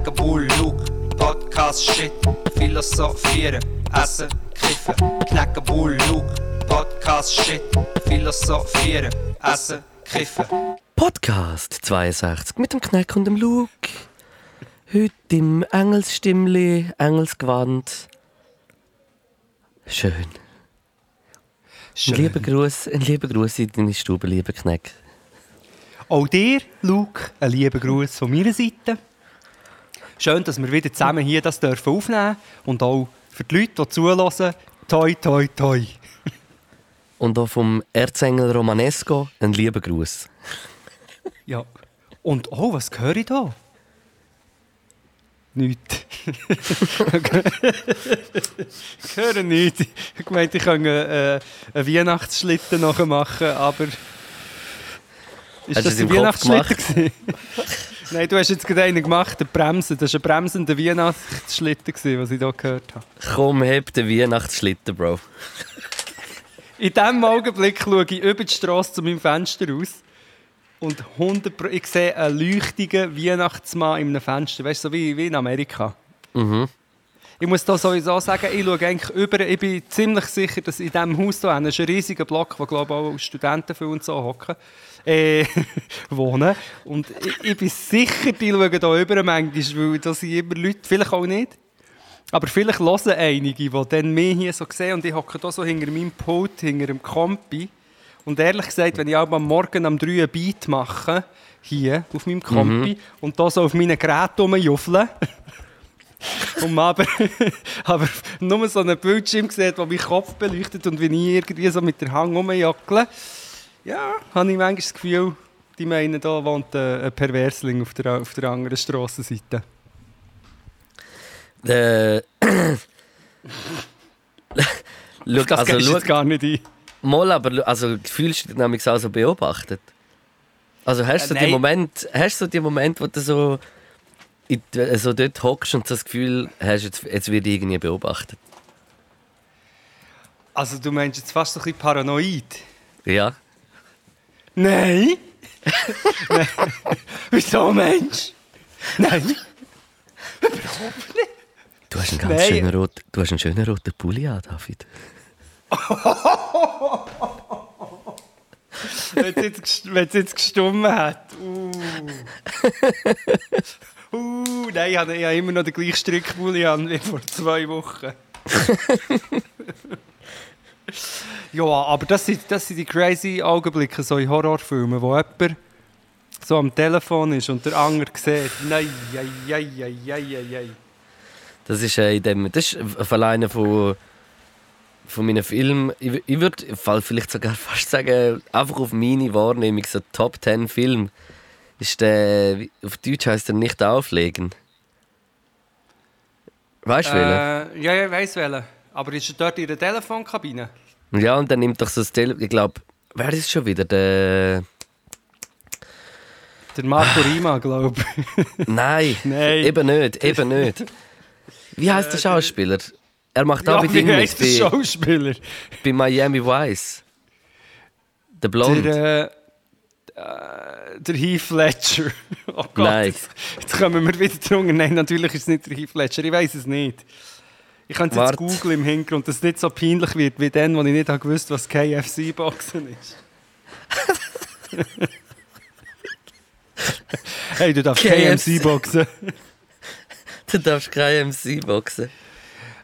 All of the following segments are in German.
Knacken, Bull, Luke, Podcast, Shit, Philosophieren, Essen, Kiffen. Knacken, Bull, Luke, Podcast, Shit, Philosophieren, Essen, Kiffen. Podcast 62 mit dem Kneck und dem Luke. Heute im Engelsstimmli, Engelsgewand. Schön. Ein lieber Gruß, ein lieber Gruß in deine Stube, lieber Kneck. Auch dir, Luke, ein lieber Gruß von meiner Seite. Schön, dass wir wieder zusammen hier das dürfen aufnehmen und auch für die Leute, die zuhören, toi, toi, toi. Und auch vom Erzengel Romanesco ein lieber Gruß. Ja. Und oh, was höre ich da? Nichts. ich höre nichts. Ich meinte, ich kann einen, äh, einen Weihnachtsschlitten nachher machen, aber. Ist Hast das ein Weihnachtsschlitten? Nein, du hast jetzt gerade einen gemacht, den Bremsen. Das war ein bremsender Weihnachtsschlitten, was ich hier gehört habe. Komm, heb den Weihnachtsschlitten, Bro. In diesem Augenblick schaue ich über die Straße zu meinem Fenster aus und 100 Pro- ich sehe einen leuchtigen Weihnachtsmann in einem Fenster, weißt du, so wie, wie in Amerika. Mhm. Ich muss da sowieso sagen, ich schaue eigentlich über, ich bin ziemlich sicher, dass in diesem Haus hier ein riesiger Block, wo glaube ich auch Studenten viel und so hocken, äh, wohnen. Und ich, ich bin sicher, die schauen hier über manchmal, weil da sind immer Leute, vielleicht auch nicht. Aber vielleicht hören einige, die dann mich hier so sehen und ich hocke hier so hinter meinem Pult, hinter dem Kompi. Und ehrlich gesagt, wenn ich auch am Morgen am 3 ein Beat mache, hier auf meinem Kompi, und da so auf meinen Geräten rumjuffle, und man aber, aber nur so einen Bildschirm sieht, der meinen Kopf beleuchtet und wenn ich irgendwie so mit der Hang rumjackle, ja, habe ich manchmal das Gefühl, die meinen, da wohnt ein, ein Perversling auf der, auf der anderen Strassenseite. Äh, Schau, Das also, schau, gar nicht ein. mal, aber also, fühlst du dich nämlich auch so beobachtet? Also hast du Äh, den. Moment, hast du den Moment, wo du so, in, die- so dort hockst und das Gefühl hast, jetzt, jetzt wird irgendwie beobachtet? Also du meinst jetzt fast so ein bisschen paranoid? Ja. Nein! Nein. Wieso, Mensch? Nein! Du hast einen ganz Nein. schönen, rot, du hast einen schönen roten Pulli an, David. Wenn es jetzt, gest- wenn es jetzt gestummen hat. Uh. uh, nein, ich habe, ich habe immer noch den gleichen Strickpulli an wie vor zwei Wochen. ja, aber das sind, das sind die crazy Augenblicke so in Horrorfilmen, wo jemand so am Telefon ist und der andere sieht. Nein, ei, ei, ei, ei, ei, ei. Das ist, äh, in dem, das ist von einer von, von meinen Filmen. Ich, ich würde vielleicht sogar fast sagen, einfach auf meine Wahrnehmung, so Top 10 Film. Ist der, auf Deutsch heißt er nicht auflegen. Weißt du, welchen? Äh, ja, ja, ich weiss welchen. Aber ist er dort in der Telefonkabine? Ja, und dann nimmt doch so das Telefon. Ich glaube, wer ist schon wieder? Der. Der Marco Rima, glaube ich. Nein, Nein. eben nicht, eben nicht. Wie heißt der Schauspieler? Er macht Ja, wie Ding mit, bei, Schauspieler? bei Miami Vice. Der Blond. Der, äh, äh, der Heath Ledger. Oh Gott, Nein. Jetzt, kommen wir wieder drunter. Nein, natürlich ist es nicht der Heath Ledger. Ich weiß es nicht. Ich kann es jetzt googeln im Hintergrund, dass es nicht so peinlich wird wie dann, wo ich nicht habe gewusst was KFC-Boxen ist. hey, du darfst KFC. KFC-Boxen. Du darfst kein MC boxen.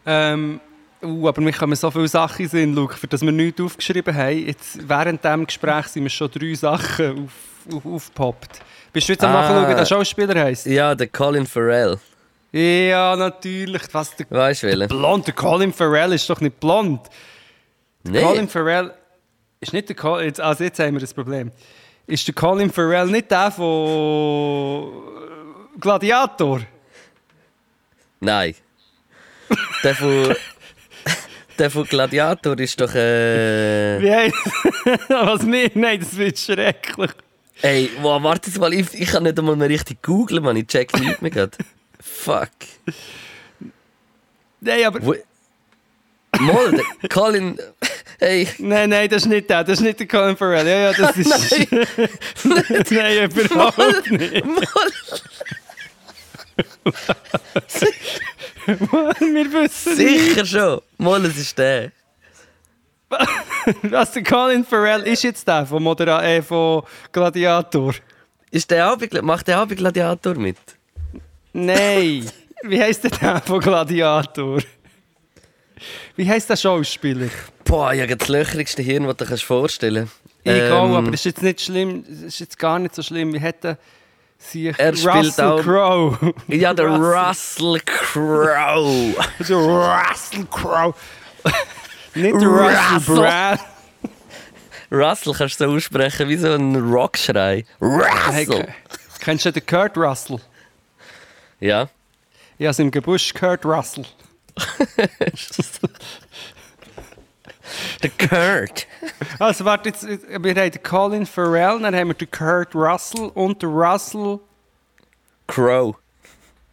Ähm, uh, aber mir kommen so viele Sachen in Luke, für das wir nichts aufgeschrieben haben. Jetzt, während diesem Gespräch sind mir schon drei Sachen auf, auf, aufgepoppt. Bist du jetzt am Ah. Nachschauen, wie der Schauspieler heisst? Ja, der Colin Farrell. Ja, natürlich. Was, der Weißt du welchen? blond, der Colin Farrell ist doch nicht blond. Colin Nee. Farrell ist nicht der Colin, also jetzt haben wir das Problem. Ist der Colin Farrell nicht der von Gladiator? Nein. Der von. der von Gladiator ist doch. Äh... Wie Was nicht? Nein, das wird schrecklich. Ey, wow, warte jetzt mal, ich, ich kann nicht einmal mehr richtig googlen, man. Ich check nicht mehr grad. Fuck. Nein, aber. Wo... Mal, der Colin. Hey. Nein, nein, das ist nicht der. Das ist nicht der Colin Farrell. Ja, ja, das ist. nein, überhaupt nicht. Mal. Wir wissen nicht. Sicher schon. Mal, es ist der. Was der Colin Farrell ist jetzt der von, Modera äh, von Gladiator. Ist der auch macht der auch Gladiator mit? Nein. Wie heißt der der von Gladiator? Wie heißt der Schauspieler? Boah, ich habe das löcherigste Hirn, das du dir vorstellen kannst. Egal, Ähm, aber das ist jetzt nicht schlimm. Das ist jetzt gar nicht so schlimm. Wie hätte sich Er Russell Crowe. Ja, der Russell. Russell Crowe. Der Russell Crowe. nicht Russell. Brand. Russell kannst du so aussprechen wie so ein Rockschrei. Hey, Russell. ke- kennst du den Kurt Russell? Ja. Ja, aus dem Gebusch Kurt Russell. Der Kurt. Also warte, jetzt, wir haben den Colin Farrell, dann haben wir den Kurt Russell und den Russell Crowe.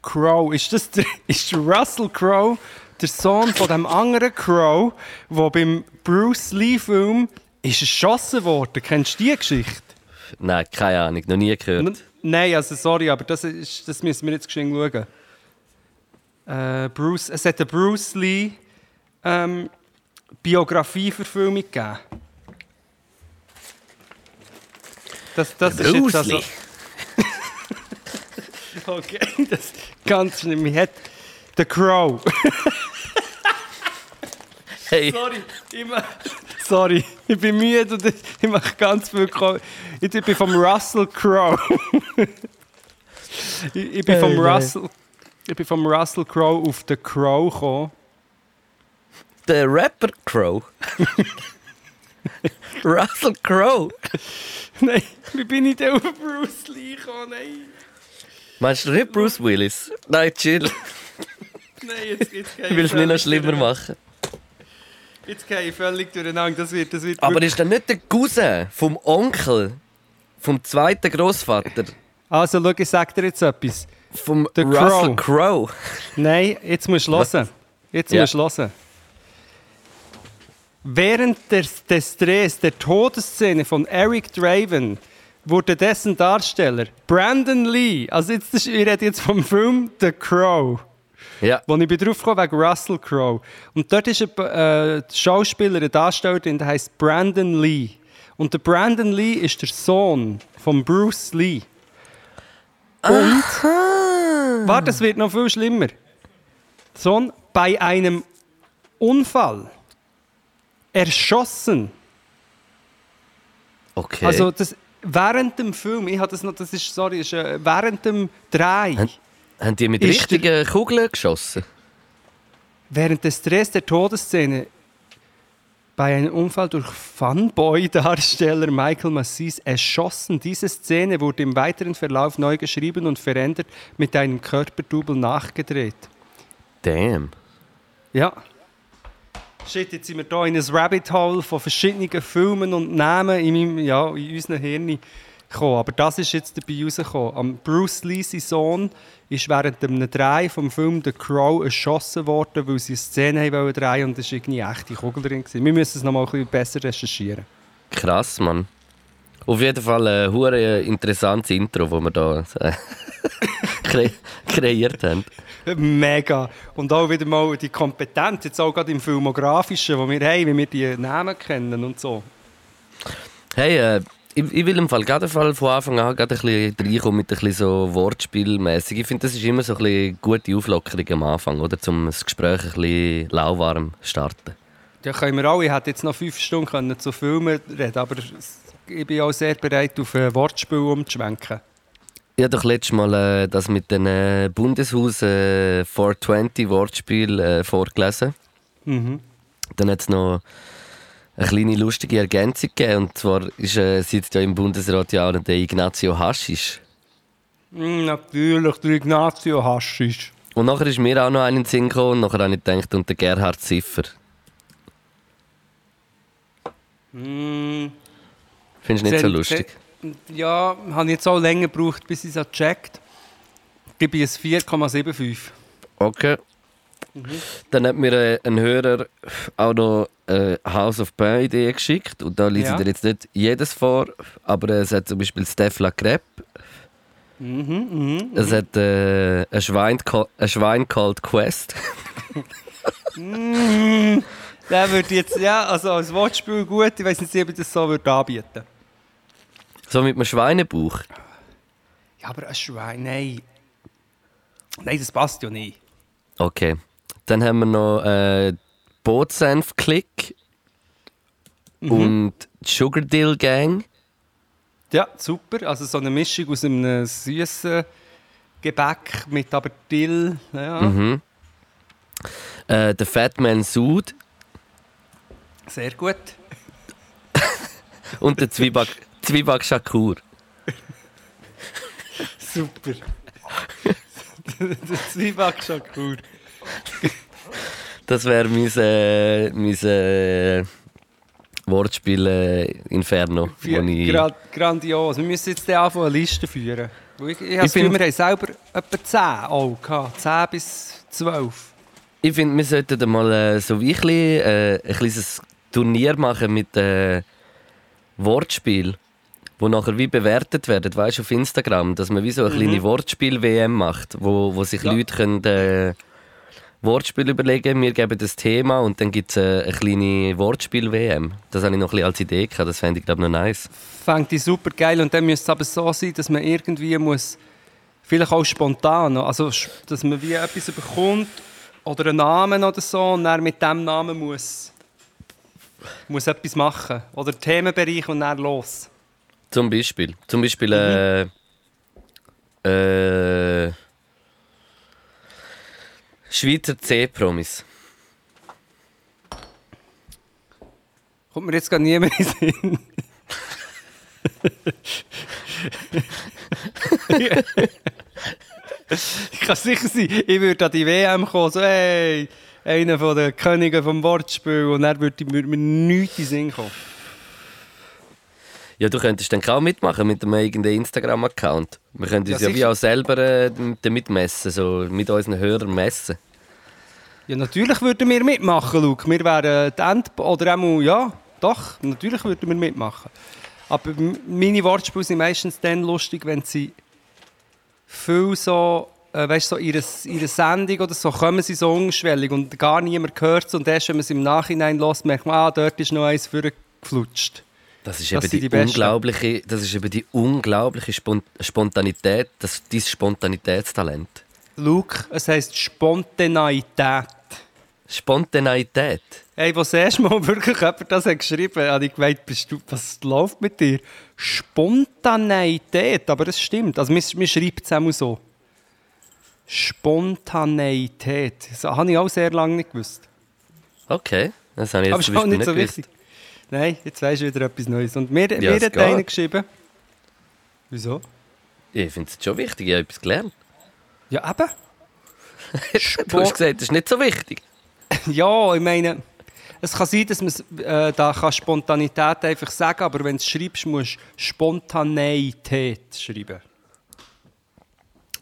Crowe. Ist das der, ist der Russell Crowe der Sohn von dem anderen Crowe, der beim Bruce Lee Film ist erschossen worden? Kennst du die Geschichte? Nein, keine Ahnung, noch nie gehört. Nein, also sorry, aber das, ist, das müssen wir jetzt geschwind schauen. Äh, Bruce, es hat eine Bruce Lee ähm, Biografieverfilmung gegeben. Das, das ist jetzt also, Lee. Okay, das ist ganz schlimm. Ich hätte The Crow. Hey, Sorry, mach, sorry, ich bin müde und ich mache ganz viel. Ko ich bin vom Russell Crowe. ich, ich bin vom. Russell. Ich bin vom Russell Crowe auf The Crow gekommen. der Rapper Crowe. Russell Crowe. Nein, wie bin ich denn auf Bruce Lee gekommen? Nein, Meinst du nicht Bruce Willis? Nein, chill. nein, jetzt, jetzt gehe Ich will es nicht noch schlimmer machen. Jetzt gehe ich völlig durcheinander. Das wird, das wird Aber ist das nicht der Cousin vom Onkel, vom zweiten Großvater, Also, schau, ich sag dir jetzt etwas. vom Der Russell Crowe. Crowe? Nein, jetzt musst du hören. Jetzt Ja. musst du hören. Während des, des Drehs der Todesszene von Eric Draven wurde dessen Darsteller Brandon Lee, also jetzt, ich rede jetzt vom Film The Crow, Ja. wo ich bin drauf gekommen wegen Russell Crowe. Und dort ist ein äh, Schauspieler, ein Darsteller, drin, der heißt Brandon Lee. Und der Brandon Lee ist der Sohn von Bruce Lee. Und Warte, es wird noch viel schlimmer. Sohn bei einem Unfall erschossen. Okay. Also das während dem Film, ich habe das noch, das ist sorry, ist, äh, während dem Drei, Haben- die mit richtigen Kugeln geschossen? während des Drehs der Todesszene bei einem Unfall durch Funboy-Darsteller Michael Massis erschossen. Diese Szene wurde im weiteren Verlauf neu geschrieben und verändert mit einem Körperdouble nachgedreht. Damn. Ja. Shit, jetzt sind wir hier in ein Rabbit Hole von verschiedenen Filmen und Namen in, meinem, ja, in unseren Hirn gekommen. Aber das ist jetzt dabei rausgekommen. Am Bruce Lee, sein Sohn, ist während einem Dreh vom Film The Crow erschossen worden, weil sie eine Szene wollen drehen und es war irgendwie eine echte Kugel drin. Wir müssen es noch mal ein bisschen besser recherchieren. Krass, Mann. Auf jeden Fall ein hure interessantes Intro, das wir da äh, kre kreiert haben. Mega. Und auch wieder mal die Kompetenz, jetzt auch gerade im Filmografischen, wo wir haben, wie wir die Namen kennen und so. Hey, äh, ich, ich will im Fall gerade Fall von Anfang an gerade ein bisschen reinkommen mit ein bisschen so Wortspielmäßig. Ich finde, das ist immer so ein bisschen gute Auflockerung am Anfang, oder? Um das Gespräch ein bisschen lauwarm zu starten. Ja, können wir alle. Ich hätte jetzt noch fünf Stunden können zu Filmen reden aber ich bin auch sehr bereit, auf ein Wortspiel umzuschwenken. Ich habe doch letztes Mal äh, das mit dem äh, Bundeshaus äh, 420 Wortspiel äh, vorgelesen. Mhm. Dann hat es noch eine kleine lustige Ergänzung gegeben. Und zwar ist, äh, sitzt ja im Bundesrat ja auch der Ignazio Haschisch. Mm, natürlich, der Ignazio Haschisch. Und nachher ist mir auch noch einen Sinn gekommen. Und nachher habe ich gedacht, und der Gerhard Ziffer. Mm, Findest du nicht so lustig? Ja, habe ich jetzt auch länger gebraucht, bis ich es gecheckt Gebe ich es 4,75. Okay. Dann hat mir äh, ein Hörer auch noch äh, House of Pain Idee geschickt. Und da lese Ja. ich dir jetzt nicht jedes vor, aber es hat zum Beispiel Stefla Krepp, Mhm, Es hat äh, ein, Schwein, ein Schwein called Quest. Der würde jetzt, ja, also als Wortspiel gut, ich weiß nicht, ob ich das so würde anbieten so mit einem Schweinebauch. Ja, aber ein Schwein, nein. Nein, das passt ja nicht. Okay. Dann haben wir noch äh, Bootsenf-Klick und die Sugar Dill Gang. Ja, super. Also so eine Mischung aus einem süßen Gebäck mit aber Dill. Ja, Mhm. Äh, der Fat Man Sud sehr gut. und der Zwieback, Zwieback Shakur. Super. Der Zwieback cool. Das wäre mein, äh, mein äh, Wortspiel äh, Inferno. wo ich, Gra grandios. Wir müssen jetzt anfangen, eine Liste führen. Ich, ich, ich, bin- wir haben selber etwa 10 auch gehabt. 10 bis 12. ich finde, wir sollten mal äh, so wie ein, bisschen, äh, ein kleines Turnier machen mit äh, Wortspiel, wo nachher wie bewertet werden, weißt du, auf Instagram, dass man wie so eine kleine Wortspiel-WM macht, wo, wo sich Ja. Leute können, äh, Wortspiel überlegen, wir geben das Thema und dann gibt es äh, eine kleine Wortspiel-WM. Das habe ich noch ein bisschen als Idee gehabt, das fände ich glaube noch nice. Fängt die super geil und dann müsste es aber so sein, dass man irgendwie muss, vielleicht auch spontan, also dass man wie etwas bekommt oder einen Namen oder so und dann mit diesem Namen muss, muss etwas machen. Oder Themenbereich und dann los. Zum Beispiel. Zum Beispiel äh, äh, Schweizer C-Promis. Kommt mir jetzt gar niemand in den Sinn. ich kann sicher sein, ich würde an die WM kommen, so hey, einer von den Königen vom Wortspiel und würde würde mir nichts in den Sinn kommen. Ja, du könntest dann auch mitmachen mit einem eigenen Instagram-Account. Wir können uns Ja, ja, wie auch selber äh, damit messen, so mit unseren Hörern messen. Ja, natürlich würden wir mitmachen, Luke. Wir wären die End... Oder auch, ja, doch, natürlich würden wir mitmachen. Aber meine Wortspiele sind meistens dann lustig, wenn sie viel so, äh, weißt, so ihre, ihre Sendung oder so, kommen sie so unschwellig und gar niemand hört es. Und erst, wenn man es im Nachhinein lässt, merkt man, ah, dort ist noch eins vorgeflutscht. Das ist Das eben die, die unglaubliche, das ist eben die unglaubliche Spon Spontanität, das dein Spontanitätstalent. Luke, es heisst Spontaneität. Spontaneität. Hey, was erst mal wirklich jemand das hat geschrieben hat, habe ich gemeint, bist du, was läuft mit dir? Spontaneität, aber es stimmt. Also, man, man schreibt es auch so. Spontaneität. Das habe ich auch sehr lange nicht gewusst. Okay, das habe ich aber jetzt ist zum auch nicht so gewusst. Nein, jetzt weisst du wieder etwas Neues. Und mir, Ja, mir hat geht. einer geschrieben. Wieso? Ich finde es schon wichtig, ich habe etwas gelernt. Ja, eben. Du hast gesagt, das ist nicht so wichtig. Ja, ich meine, es kann sein, dass man äh, da kann Spontanität einfach sagen aber wenn du es schreibst, musst du Spontaneität schreiben.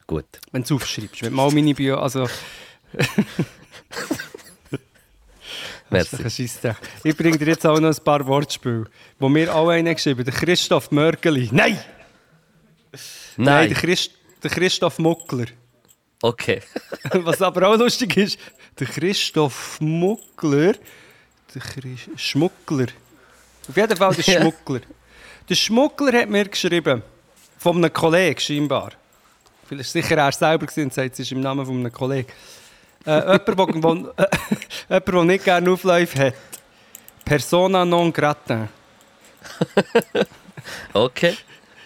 Gut. Wenn du es aufschreibst. Wenn du mal meine Bio, also... Scheissdreck. Ich bringe dir jetzt auch noch ein paar Wortspiele, wo mir auch einen geschrieben. Der Christoph Mörgeli. Nein! Nein, Nein. der, Christ, der Christoph Muckler. Okay. Was aber auch lustig ist, der Christoph Muckler, der Christ Schmuggler. Auf jeden Fall der Ja. Schmuggler. Der Schmuggler hat mir geschrieben, von einem Kollegen scheinbar. Vielleicht sicher er selber und sagt, es ist im Namen von einem Kollegen. Äh, jemand, der wo, äh, jemand, der nicht gerne Aufläufe hat. Persona non grata. Okay.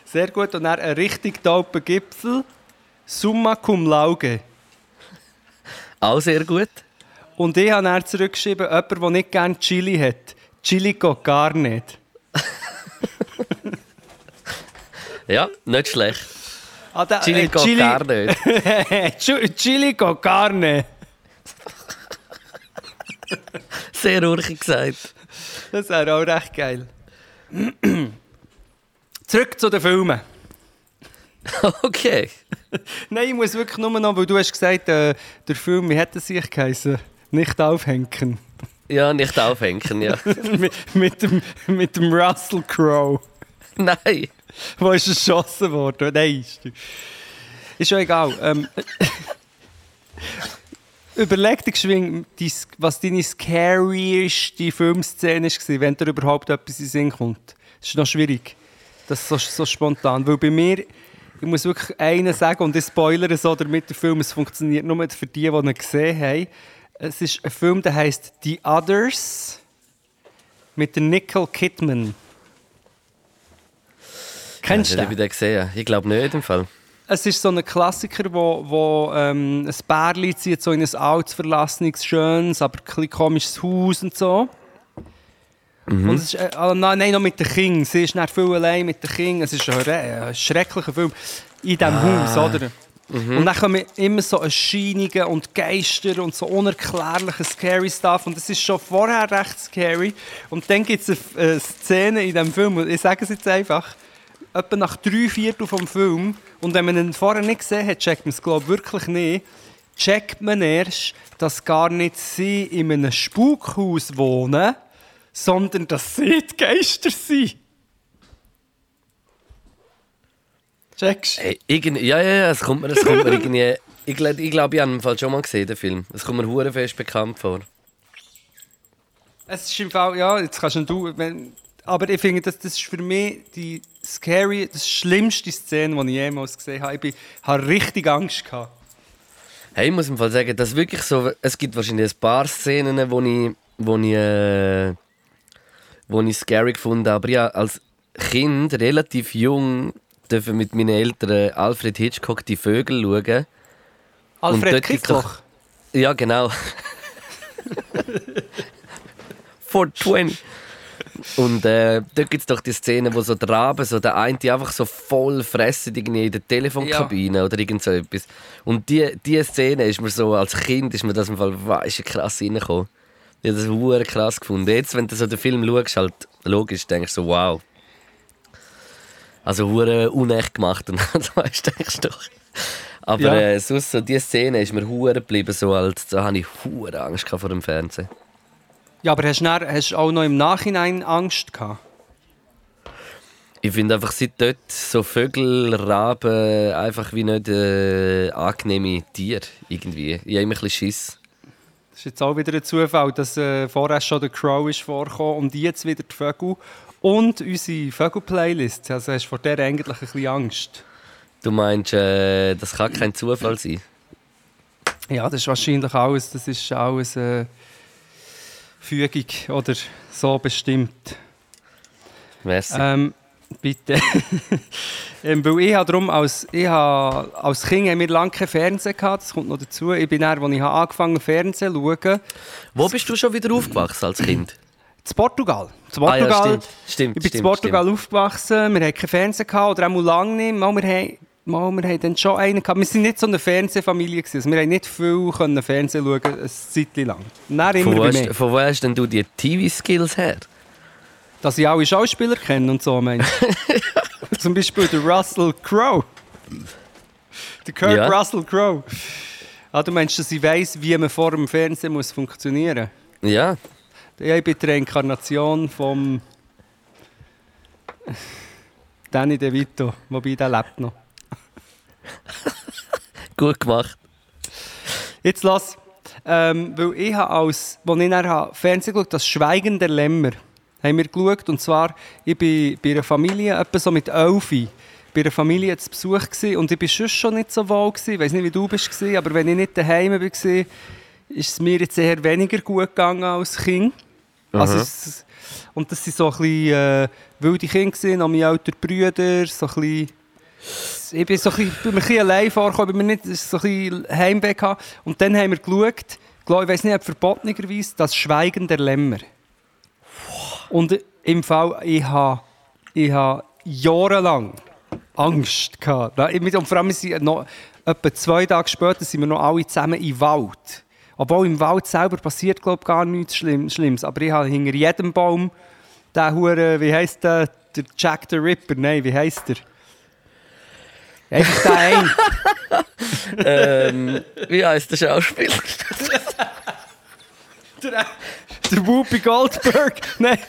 Sehr gut. Und dann ein richtig tauper Gipfel. Summa cum laude. Auch sehr gut. Und ich habe dann zurückgeschrieben, jemand, der nicht gerne Chili hat. Chili geht gar nicht. Ja, nicht schlecht. Ah, der- Chili äh, geht gar nicht. Chi- Chili geht gar nicht. Sehr urchig gesagt. Das wäre auch recht geil. Zurück zu den Filmen. Okay. Nein, ich muss wirklich nur noch, weil du hast gesagt, äh, der Film, wie hätte er sich geheißen? Nicht aufhängen. Ja, nicht aufhängen, ja. mit, mit, dem, mit dem Russell Crowe. Nein. Wo ist erschossen worden? Nein, ist Ist schon egal. Ähm, überleg dir geschwind, was deine scarieste Filmszene war, wenn dir überhaupt etwas in den Sinn kommt. Das ist noch schwierig. Das ist so, so spontan. Weil bei mir, ich muss wirklich einen sagen, und ich spoilere so, damit der Film, es funktioniert nur für die, die ihn gesehen haben. Es ist ein Film, der heißt The Others mit Nicole Kidman. Kennst du Ja, den? ich den gesehen. Ich glaube nicht im Fall. Es ist so ein Klassiker, wo, wo ähm, ein Pärchen zieht so in ein altes, verlassenes, schönes, aber ein komisches Haus und so. Und es ist, äh, ah, nein, nein, noch mit den Kindern. Sie ist nicht viel allein mit den Kindern. Es ist ein, re- ein schrecklicher Film in diesem Haus, oder? Und dann kommen immer so Erscheinungen und Geister und so unerklärliche scary Stuff. Und es ist schon vorher recht scary. Und dann gibt es eine, eine Szene in diesem Film, ich sage es jetzt einfach, etwa nach drei Viertel vom Film, und wenn man ihn vorher nicht gesehen hat, checkt man es glaube ich wirklich nicht, checkt man erst, dass gar nicht sie in einem Spukhaus wohnen, sondern dass sie die Geister sind. Checkst du? Hey, irgend, ja, ja, ja, es kommt mir, es kommt mir irgendwie. Ich glaube, ich, glaub, ich habe ihn im Fall schon mal gesehen, den Film. Es kommt mir hure fest bekannt vor. Es ist im Fall, ja, jetzt kannst du, wenn, aber ich finde, das, das ist für mich die scary, das schlimmste Szene, die ich jemals gesehen habe. Ich bin, habe richtig Angst gehabt. Hey, ich muss im Fall sagen, dass wirklich so. Es gibt wahrscheinlich ein paar Szenen, wo ich, wo ich, äh, wo ich scary gefunden habe. Aber ja, als Kind, relativ jung, dürfen mit meinen Eltern Alfred Hitchcock die Vögel schauen. Alfred Kickloch. Ja, genau. 420. Und äh, dort gibt es doch die Szene, wo so der Rabe, so der eine, die einfach so voll fressen irgendwie in der Telefonkabine oder irgend so etwas. Und die, die Szene ist mir so, als Kind ist mir das im Fall weißt, krass reingekommen. Ich habe das hure krass gefunden. Jetzt, wenn du so den Film schaust, halt logisch, denkst du so, wow. Also hure unecht gemacht und so weißt, denkst du doch. Aber Ja. äh, sonst so, die Szene ist mir hure geblieben, so als da habe ich hure Angst vor dem Fernsehen. Ja, aber hast du, dann, hast du auch noch im Nachhinein Angst gehabt? Ich finde einfach seit dort so Vögel, Raben einfach wie nicht äh, angenehme Tiere irgendwie. Ich habe immer ein bisschen Schiss. Das ist jetzt auch wieder ein Zufall, dass äh, vorher schon der Crow ist vorgekommen und jetzt wieder die Vögel. Und unsere Vögel-Playlist. Also hast du vor der eigentlich ein bisschen Angst. Du meinst, äh, das kann kein Zufall sein? Ja, das ist wahrscheinlich alles, das ist alles äh, Fügung oder so bestimmt. Merci. Ähm, bitte. ähm, weil ich habe darum, als, ich habe, als Kind haben wir lange kein Fernsehen gehabt, das kommt noch dazu. Ich bin dann, als ich habe angefangen Fernsehen zu schauen, Wo bist du schon wieder aufgewachsen als Kind? in Portugal. In Ah ja, Portugal. stimmt. Stimmt, Ich bin in stimmt, Portugal aufgewachsen, wir hatten kein Fernsehen, gehabt, oder auch lange nicht. Mal, wir haben, mal, wir haben dann schon einen gehabt. Wir waren nicht so eine Fernsehfamilie. gewesen. Also wir haben nicht viel können Fernsehen schauen, eine Zeit lang. Dann immer Von wo, hast, von wo hast denn du die TV-Skills her? Dass ich alle Schauspieler kenne und so, meinst? Zum Beispiel der Russell Crowe. Der Kurt Ja. Russell Crowe. Ah, du meinst, dass ich weiss, wie man vor dem Fernsehen muss funktionieren muss? Ja, Ja, ich bin die Reinkarnation vom Danny DeVito, wobei der lebt noch. gut gemacht. Jetzt lass, ähm, weil ich habe als, als ich dann habe Fernsehen geschaut das Schweigen der Lämmer, haben wir geschaut. Und zwar, ich bin bei einer Familie, etwa so mit Elfi, bei einer Familie zu Besuch gewesen, und ich war sonst schon nicht so wohl. gewesen. Ich weiß nicht, wie du bist, gewesen, aber wenn ich nicht daheim war, ist es mir jetzt eher weniger gut gegangen als Kind. Also es, und das waren so ein bisschen äh, wilde Kinder, gewesen, noch meine älteren Brüder, so ein bisschen ich bin so ein bisschen, allein vorgekommen, ich bin nicht so ein bisschen Heimweh gehabt. Und dann haben wir geschaut, glaub, ich weiß nicht, ob verbotenerweise, das Schweigen der Lämmer. Und im Fall, ich habe ich ha jahrelang Angst gehabt. Und vor allem, sind noch, etwa zwei Tage später sind wir noch alle zusammen im Wald. Obwohl im Wald selber passiert, glaube ich, gar nichts Schlimm, Schlimmes. Aber ich habe hinter jedem Baum den Hure, wie heisst der? Der Jack the Ripper, nein, wie heisst der? Einfach der ein. ähm, wie heisst der Schauspieler? der, der Whoopi Goldberg, nein,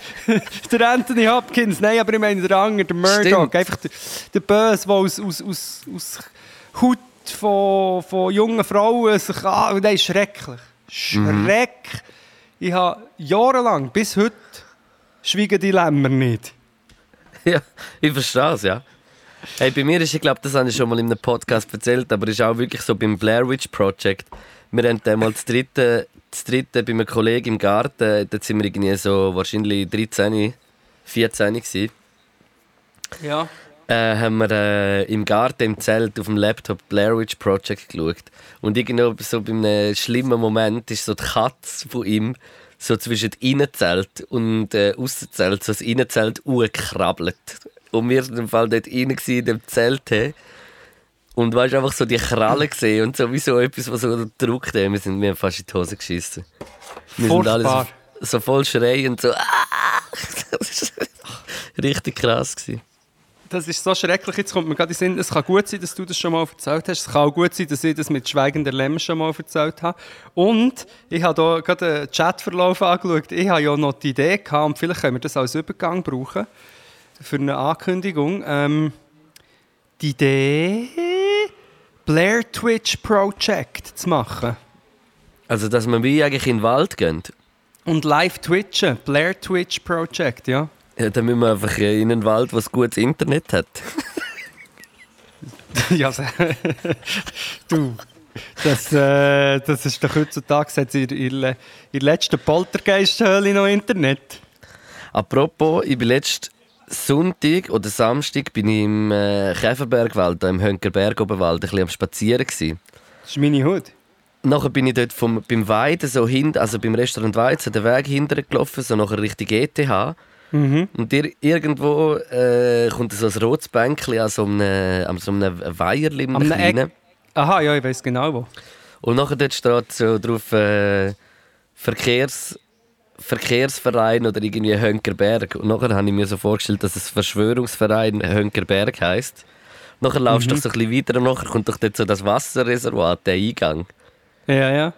der Anthony Hopkins, nein, aber ich meine der andere, der Murdoch, Stimmt. einfach der, der Böse, der aus, aus, aus, aus Haut, von, von jungen Frauen sich an. Das ist schrecklich. Schreck. Ich habe jahrelang, bis heute, schweigen die Lämmer nicht. Ja, ich verstehe es, ja. Hey, bei mir ist, ich glaube, das habe ich schon mal in einem Podcast erzählt, aber es ist auch wirklich so beim Blair Witch Project. Wir haben dann mal das dritte, das dritte bei einem Kollegen im Garten, da sind wir irgendwie so wahrscheinlich 13, 14 gewesen. Ja. äh, haben wir äh, im Garten im Zelt auf dem Laptop Blair Witch Project geschaut. Und irgendwie so bei einem schlimmen Moment ist so die Katze von ihm so zwischen Innenzelt und äh, Außenzelt, so das Innenzelt gekrabbelt. Und wir sind im Fall dort rein in dem Zelt. Hey. Und weißt einfach so die Krallen gesehen und sowieso etwas, was so. Hey. Wir sind mir fast in die Hose geschissen. Wir sind alle Furchtbar. so, so voll schreiend, so. Ah! Das war richtig krass. Gewesen. Das ist so schrecklich. Jetzt kommt mir gerade in den Sinn, es kann gut sein, dass du das schon mal erzählt hast. Es kann auch gut sein, dass ich das mit Schweigender Lämmer schon mal erzählt habe. Und ich habe hier gerade einen Chatverlauf angeschaut. Ich habe ja noch die Idee gehabt, und vielleicht können wir das als Übergang brauchen, für eine Ankündigung. Ähm, die Idee, Blair Twitch Project zu machen. Also, dass man wie eigentlich in den Wald geht. Und live twitchen. Blair Twitch Project, ja. Ja, dann müssen wir einfach in einen Wald, was gutes Internet hat. ja, du, das, äh, das ist doch heutzutage jetzt in, in, in der letzten Poltergeisthöhle noch Internet. Apropos, ich bin letzten Sonntag oder Samstag bin ich im äh, Käferbergwald, im Hönkerberg Oberwald, ein bisschen am Spazieren. Gewesen. Das ist meine Hut. Nachher bin ich dort vom, beim Weiden, so hinten, also beim Restaurant Weizen, den Weg hinterher gelaufen, so nachher Richtung ETH. Mhm. Und ir irgendwo äh, kommt so ein rotes Bänkchen an so einem, an so einem Weiherli Am rein. Eck. Aha, ja, ich weiß genau wo. Und nachher dort steht so drauf äh, Verkehrs, Verkehrsverein oder irgendwie Hönkerberg. Und nachher habe ich mir so vorgestellt, dass es Verschwörungsverein Hönkerberg heisst. Nachher laufst du doch so ein bisschen weiter und nachher kommt doch dort so das Wasserreservoir, der Eingang. Ja, ja.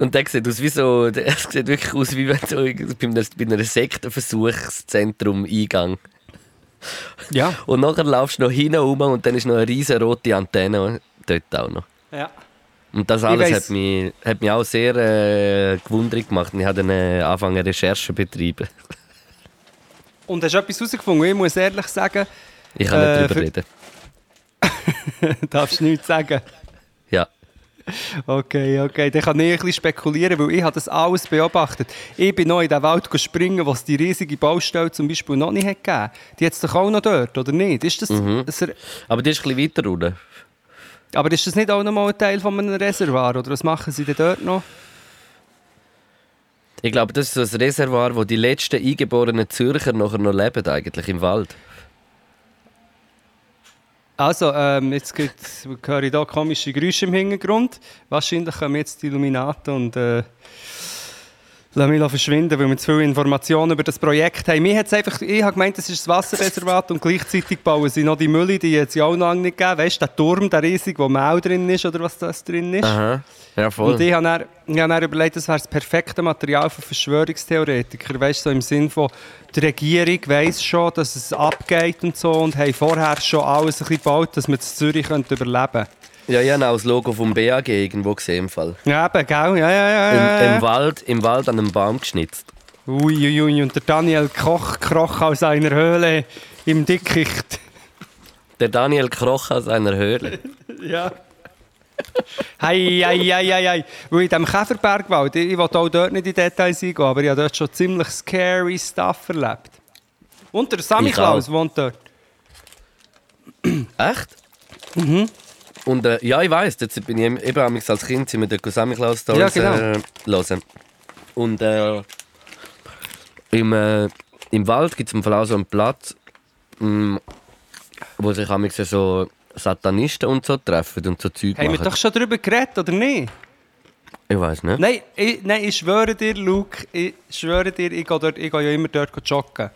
Und der sieht aus wie so, der sieht wirklich aus wie wenn so bei einem, bei einem Sektenversuchszentrum Eingang. Ja. Und nachher laufst du noch rum und dann ist noch eine riesige rote Antenne dort auch noch. ja. Und das alles hat mich, hat mich auch sehr äh, gewundert gemacht. Und ich habe dann äh, angefangen, Recherchen betrieben. Und hast du etwas herausgefunden? Ich muss ehrlich sagen, Ich kann Äh, nicht drüber für- reden. darfst du nichts sagen. Ja. Okay, okay. Dann kann ich ein bisschen spekulieren, weil ich habe das alles beobachtet. Ich bin noch in den Wald springen, wo es die riesige Baustelle zum Beispiel noch nicht hat gegeben. Die hat es doch auch noch dort, oder nicht? Ist das, Mhm. er- Aber die ist ein bisschen weiter runter. Aber ist das nicht auch noch mal ein Teil von einem Reservoir? Oder was machen sie denn dort noch? Ich glaube, das ist so ein Reservoir, wo die letzten eingeborenen Zürcher nachher noch leben, eigentlich im Wald. Also, ähm, jetzt gibt's- höre ich hier komische Geräusche im Hintergrund. Wahrscheinlich kommen jetzt die Illuminaten und äh, lassen mich verschwinden, weil wir zu viele Informationen über das Projekt haben. Mir hat's einfach, ich habe gemeint, das ist das Wasserreservat und gleichzeitig bauen sie noch die Mülle, die jetzt ja auch noch nicht gegeben. Weißt du, der Turm, der riesig, wo Mau drin ist oder was das drin ist? Aha. Ja, voll. Und ich habe dann, ich habe dann überlegt, das wäre das perfekte Material für Verschwörungstheoretiker. Weißt du, so im Sinn von, die Regierung weiss schon, dass es abgeht und so und haben vorher schon alles ein bisschen gebaut, dass wir in Zürich überleben könnten. Ja, ich habe auch das Logo vom BAG irgendwo gesehen. Im, Fall. Ja, eben, gell? Ja, ja, ja. Im, ja, im, ja. Wald, Im Wald an einem Baum geschnitzt. Ui, ui, ui, und der Daniel Koch kroch aus einer Höhle im Dickicht. Der Daniel Kroch aus einer Höhle. Ja. Hei, hei, hei, hei, hei. Weil in diesem Käferbergwald, ich, ich will auch dort nicht in Details eingehen, aber ich habe dort schon ziemlich scary Stuff erlebt. Und der Sammy Klaus wohnt dort. Echt? Mhm. Und äh, ja, ich weiß, jetzt bin ich eben als Kind sind wir dort Sammy Klaus Ja, Stories genau. äh, hören. Und äh, im, äh, im Wald gibt es im Fall auch so einen Platz, mh, wo sich amigs so Satanisten und so treffen und so Zeug Haben wir machen. doch schon darüber geredet, oder nicht? Ich weiß nicht. Nein, ich, nein, ich schwöre dir, Luke, ich schwöre dir, ich gehe, dort, ich gehe ja immer dort joggen.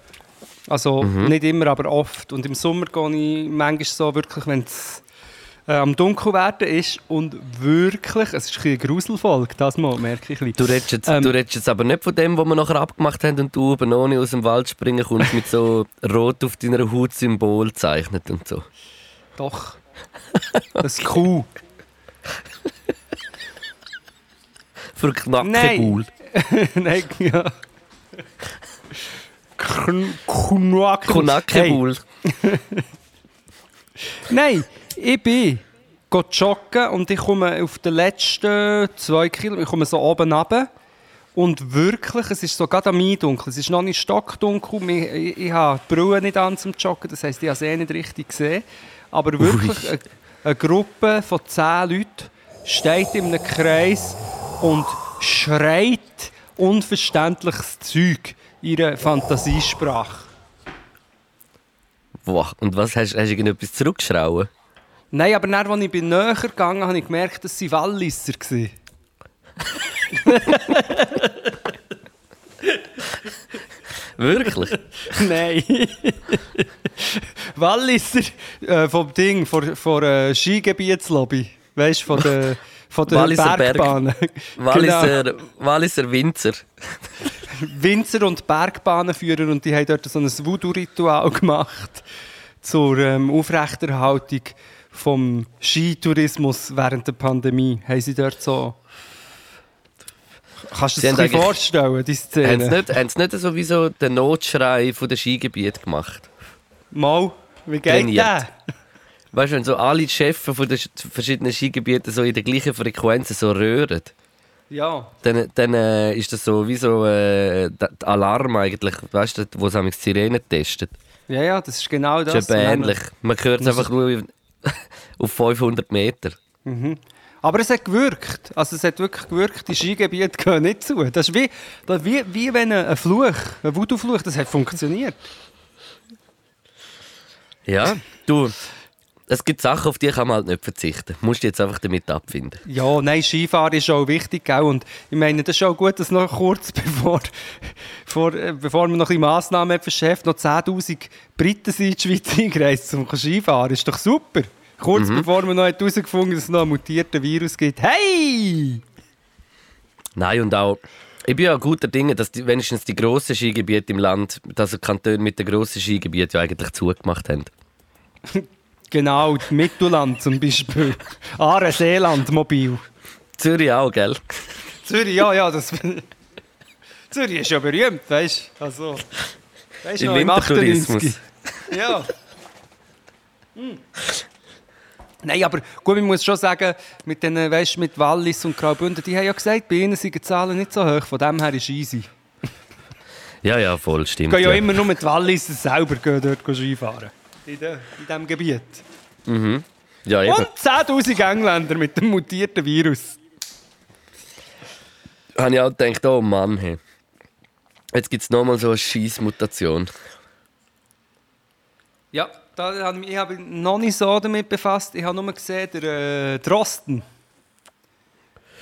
Also nicht immer, aber oft. Und im Sommer gehe ich manchmal so wirklich, wenn es äh, am Dunkel werden ist. Und wirklich, es ist ein eine Gruselfolge, das mal, merke ich. ein Du redest, jetzt, Ähm. du redest jetzt aber nicht von dem, was wir nachher abgemacht haben und du oben ohne aus dem Wald springen kommst mit so rot auf deiner Haut Symbol zeichnet und so. Doch. Das Kuh. Für Knackenbull. Nein, ja. Kn- Knack- Knackenbull. Nein, ich bin joggen und ich komme auf den letzten zwei Kilometern, ich komme so oben runter. Und wirklich, es ist so gerade am Eindunkeln, es ist noch nicht stockdunkel, ich, ich, ich habe die Brille nicht an zum Joggen, das heisst, ich habe es eh nicht richtig gesehen. Aber wirklich, eine, eine Gruppe von zehn Leuten steht in einem Kreis und schreit unverständliches Zeug in ihrer Fantasiesprache. Boah, und was hast, hast du irgendetwas zurückgeschrauen? Nein, aber dann, als ich bin näher gegangen bin, habe ich gemerkt, dass sie Walliser waren. Wirklich? Nein. Walliser äh, vom Ding, von, von äh, Skigebietslobby. Weißt du, von der, von der Walliser Berg- Bergbahnen. Walliser, Walliser Winzer. Winzer- und Bergbahnenführer und die haben dort so ein Voodoo-Ritual gemacht zur ähm, Aufrechterhaltung vom Skitourismus während der Pandemie. Haben sie dort so... Kannst du dir haben das vorstellen, die Haben Szene? sie nicht, haben sie nicht sowieso den Notschrei von den Skigebieten gemacht? Mal, wie geht Trainiert. der? Weißt du, wenn so alle Chefs von den sch- verschiedenen Skigebieten so in der gleichen Frequenz so röhren, Ja. dann, dann äh, ist das so wie so äh, der der Alarm eigentlich, weißt du, wo sie die Sirenen testet. Ja, ja, das ist genau das. Das ist ähnlich. Man hört es einfach nur auf 500 Meter. Aber es hat gewirkt. Also es hat wirklich gewirkt. Die Skigebiete gehen nicht zu. Das ist wie, das ist wie, wie wenn ein ein Fluch, ein Voodoo-Fluch, das hat funktioniert. Ja, du, es gibt Sachen, auf die kann man halt nicht verzichten. Musst du jetzt einfach damit abfinden. Ja, nein, Skifahren ist auch wichtig, gell? Und ich meine, das ist auch gut, dass noch kurz bevor, vor, äh, bevor man noch ein Massnahmen verschärft, noch 10'000 Briten sind in die Schweiz eingereist zum Skifahren. Ist doch super. Kurz bevor man noch herausgefunden hat, dass es noch einen mutierten Virus gibt. Hey! Nein, und auch, ich bin ja guter Dinge, dass die, wenigstens die grossen Skigebiete im Land, also die Kantone mit den grossen Skigebieten ja eigentlich zugemacht haben. Genau, Mittelland zum Beispiel. Aare, Seeland, mobil. Zürich auch, gell? Zürich, ja, ja, das. Zürich ist ja berühmt, weißt du? Also. Weißt du, Im noch im Wintertourismus. 98. Ja. Hm. Nein, aber gut, ich muss schon sagen, mit den, weißt, mit Wallis und Graubünden, die haben ja gesagt, bei ihnen sind die Zahlen nicht so hoch, von dem her ist easy. Ja, ja, voll, stimmt. Gehen ja, ja. immer nur mit Wallis selber gehen dort Skifahren. In, de, in diesem Gebiet. ja, eben. Und 10'000 Engländer mit dem mutierten Virus. Habe ich auch gedacht, oh Mann, hey. Jetzt gibt es nochmal so eine Scheissmutation. Ja, da habe ich, ich habe mich noch nicht so damit befasst. Ich habe nur gesehen, der äh, Drosten.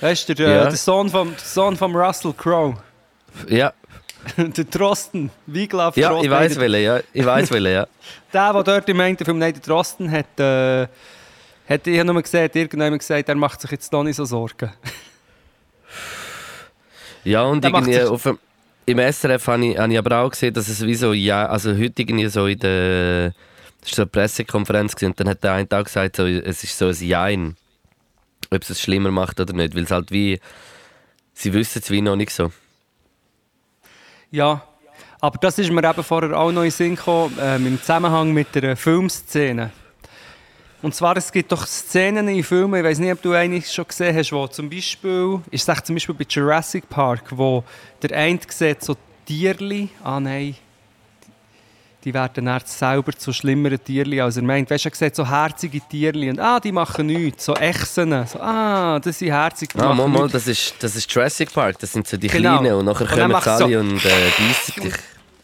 Weißt du, der, äh, Ja. der, Sohn vom, der Sohn vom Russell Crowe. Ja, der Drosten. Wiglaf ja Drosten. ich weiß der, welche, ja. Ich weiß welche, ja. der, der dort im einen Film, nein, der Drosten, hat, äh, hat ich habe nur gesehen, hat irgendjemand gesagt, er macht sich jetzt noch nicht so Sorgen. Ja, und Der irgendwie auf dem, im SRF habe ich, habe ich aber auch gesehen, dass es wie so, ja, also heute irgendwie so in der, das war so eine Pressekonferenz und dann hat der eine Tag gesagt, so, es ist so ein Jein, ob es es schlimmer macht oder nicht, weil es halt wie, sie wissen es wie noch nicht so. Ja, aber das ist mir eben vorher auch noch in Sinn gekommen, ähm, im Zusammenhang mit der Filmszene. Und zwar, es gibt doch Szenen in Filmen, ich weiß nicht, ob du eine schon gesehen hast, wo zum Beispiel, ist es zum Beispiel bei Jurassic Park, wo der eine sieht so Tierli, ah nein, die werden dann selber zu schlimmeren Tierli, als er meint. Weißt du, er sieht so herzige Tierli und ah, die machen nichts, so Echsen, so, ah, das sind herzig, die Ah, mal, mal, das ist, das ist Jurassic Park, das sind so die Genau. Kleinen und nachher Und kommen sie alle so- und äh, beißen dich.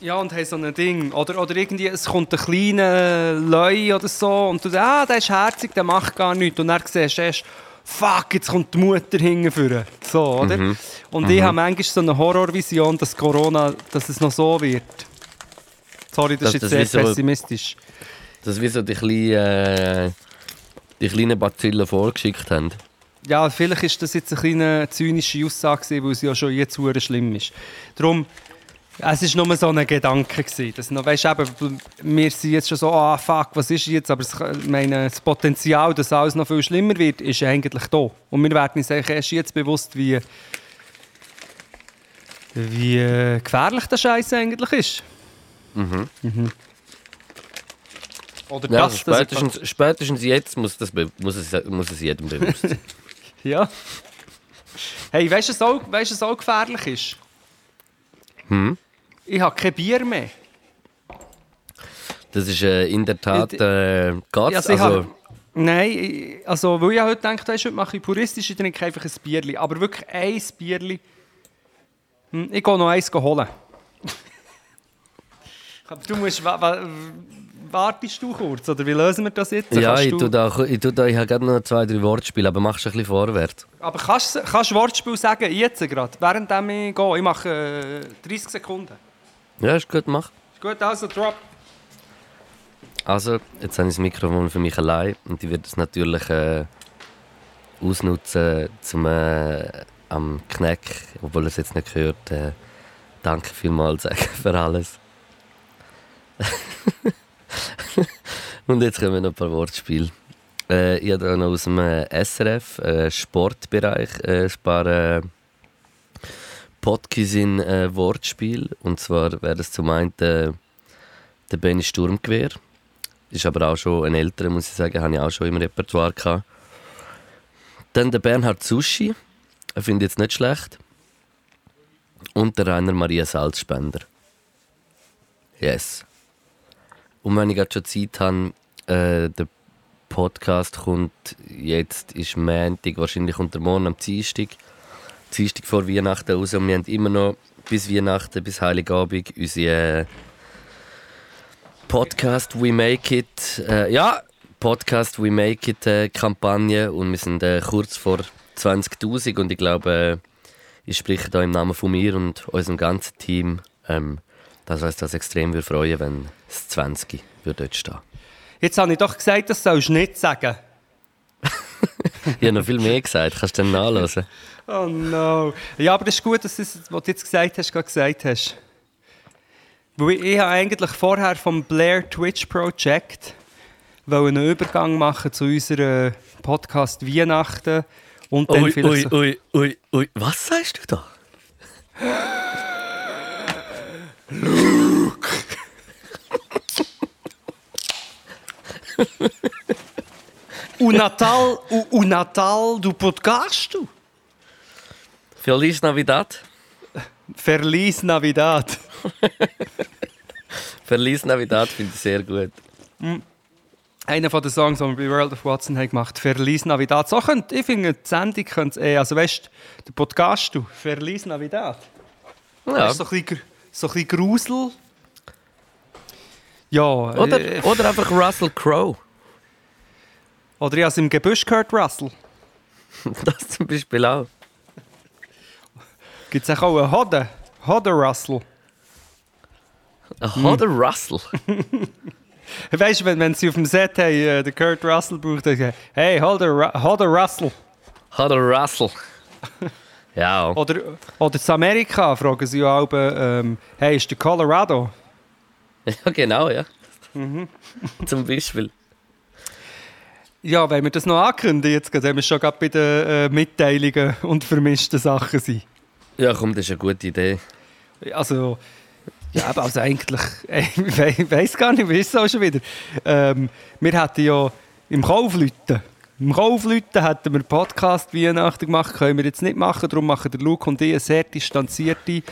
Ja, und haben so ein Ding. Oder, oder irgendwie, es kommt ein kleiner Leu oder so und du sagst, ah, der ist herzig, der macht gar nichts. Und dann siehst du erst, fuck, jetzt kommt die Mutter hingeführen. So, oder? Mhm. Und ich habe manchmal so eine Horrorvision, dass Corona, dass es noch so wird. Sorry, das, Dass ist das jetzt sehr wie so- pessimistisch. Das ist wie so die kleinen, äh, die kleinen Bazillen vorgeschickt haben. Ja, vielleicht ist das jetzt eine kleine zynische Aussage, weil es ja schon jetzt hure schlimm ist. Darum, Es war nur so ein Gedanke. Gewesen, dass noch, weißt, eben, wir sind jetzt schon so, ah fuck, was ist jetzt? Aber es, meine, das Potenzial, dass alles noch viel schlimmer wird, ist eigentlich da. Und wir werden uns eigentlich erst jetzt bewusst, wie, wie äh, gefährlich der Scheiß eigentlich ist. Mhm. Oder Ja, das, also spätestens, spätestens jetzt muss, das, muss, es, muss es jedem bewusst sein. Ja. Hey, weißt du, was auch, weißt, was auch gefährlich ist? Hm? Ich habe kein Bier mehr. Das ist äh, in der Tat äh. Also, ich Also, habe- Nein, also, weil ich heute gedacht habe, heute mache ich puristisch, ich trinke einfach ein Bierli. Aber wirklich ein Bierli. Hm, Ich gehe noch eins holen. Du musst... Wa wa wartest du kurz, oder wie lösen wir das jetzt? ja, Kannst ich du, tue da, ich, tue da, ich habe gerade noch zwei, drei Wortspiele, aber machst ein bisschen vorwärts. aber kannst du Wortspiel sagen, jetzt gerade, während ich gehe? Ich mache äh, 30 Sekunden. Ja, ist gut, mach. Ist gut, also drop. Also, jetzt habe ich das Mikrofon für mich allein und ich werde es natürlich äh, ausnutzen, zum äh, am Kneck, obwohl er es jetzt nicht hört, äh, danke vielmals sagen für alles. und jetzt kommen noch ein paar Wortspiele. Äh, ich habe da noch aus dem äh, SRF äh, Sportbereich äh, ein paar äh, Podkisin äh, Wortspiel. Und zwar wäre das zum einen äh, der Benny Sturmgewehr. Ist aber auch schon ein älterer, muss ich sagen, habe ich auch schon im Repertoire gehabt. Dann der Bernhard Sushi, finde ich jetzt nicht schlecht. Und der Rainer Maria Salzspender. Yes. Und wenn ich gerade schon Zeit habe, äh, der Podcast kommt jetzt, ist Montag, wahrscheinlich unter morgen am Dienstag. Dienstag vor Weihnachten raus und wir haben immer noch bis Weihnachten, bis Heiligabend unsere äh, Podcast We Make It, äh, ja, Podcast We Make It äh, Kampagne und wir sind äh, kurz vor 20.000 und ich glaube, äh, ich spreche da im Namen von mir und unserem ganzen Team, ähm, dass uns das extrem würde freuen, wenn das 20 würde dort stehen. Jetzt habe ich doch gesagt, das sollst du nicht sagen. Ich habe noch viel mehr gesagt, kannst du dann nachlesen. Oh no. Ja, aber das ist gut, dass du das, was du jetzt gesagt hast, gerade gesagt hast. Weil ich, ich habe eigentlich vorher vom Blair Twitch Project einen Übergang machen zu unserem Podcast Weihnachten und dann Ui, vielleicht ui, so, ui, ui, ui, was sagst du da? O Natal, o, o Natal do Podcast. Feliz Navidad. Verlies Navidad. Feliz Navidad finde ich sehr gut. Einer von den Songs, die wir bei World of Watson haben gemacht haben, Verlies Navidad. So könnt, ich finde, die Sendung könnte eh, also weißt du, der Podcast, du, Verlies Navidad. Ja. Das ist so ein bisschen, so ein bisschen Grusel. Ja, Oder, äh, oder einfach Russell Crowe. oder ich habe es im Gebüsch gehört, Russell. Das zum Beispiel auch. Gibt es auch einen Hodden? Hodden Russell. Ach, Oder Russell. Weißt du, wenn, wenn sie auf dem Set haben, äh, den Kurt Russell braucht, dann sagen sie, hey, Hodden Ru- Hodden Russell. Oder Russell. ja. Oder, oder in Amerika fragen sie ja auch, ähm, hey, ist der Colorado? ja, genau, ja. Zum Beispiel. Ja, wenn wir das noch ankündigen, jetzt wenn wir schon gerade bei den äh, Mitteilungen und vermischten Sachen sind. Ja, komm, das ist eine gute Idee. Also, ja, aber also eigentlich, äh, ich we- weiss gar nicht, wie ist es auch schon wieder. Ähm, wir hatten ja im Kaufleuten, im Kaufleuten hatten wir Podcast Weihnachten gemacht, können wir jetzt nicht machen, darum machen der Luke und ich eine sehr distanzierte,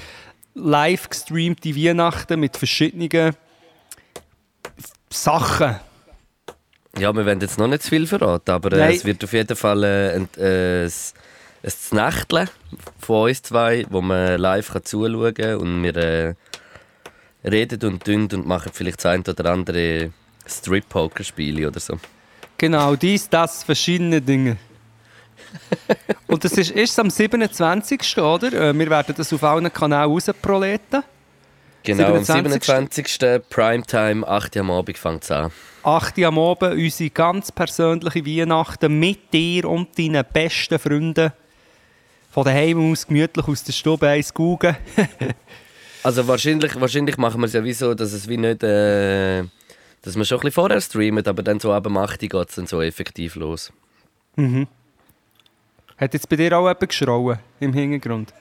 live gestreamte Weihnachten mit verschiedenen Sachen. Ja, wir werden jetzt noch nicht zu viel verraten, aber äh, es wird auf jeden Fall äh, ein, äh, ein, ein Znächtle von uns zwei, wo man live kann zuschauen kann und wir äh, reden und tun und machen vielleicht das ein oder andere Strip-Poker-Spiele oder so. Genau, dies, das, verschiedene Dinge. Und das ist erst am 27. oder? Äh, Wir werden das auf allen Kanälen rausproleten. Genau, am 27.. 27. Primetime, 8 Uhr am Abend fängt es an. 8 Uhr am Abend unsere ganz persönliche Weihnachten mit dir und deinen besten Freunden. Von daheim aus gemütlich aus der Stube eins gucken. Also wahrscheinlich, wahrscheinlich machen wir es ja wie so, dass es wie nicht... Äh, dass wir schon ein bisschen vorher streamen, aber dann so ab dem 8 geht es dann so effektiv los. Mhm. Hat jetzt bei dir auch jemand geschrauen im Hintergrund?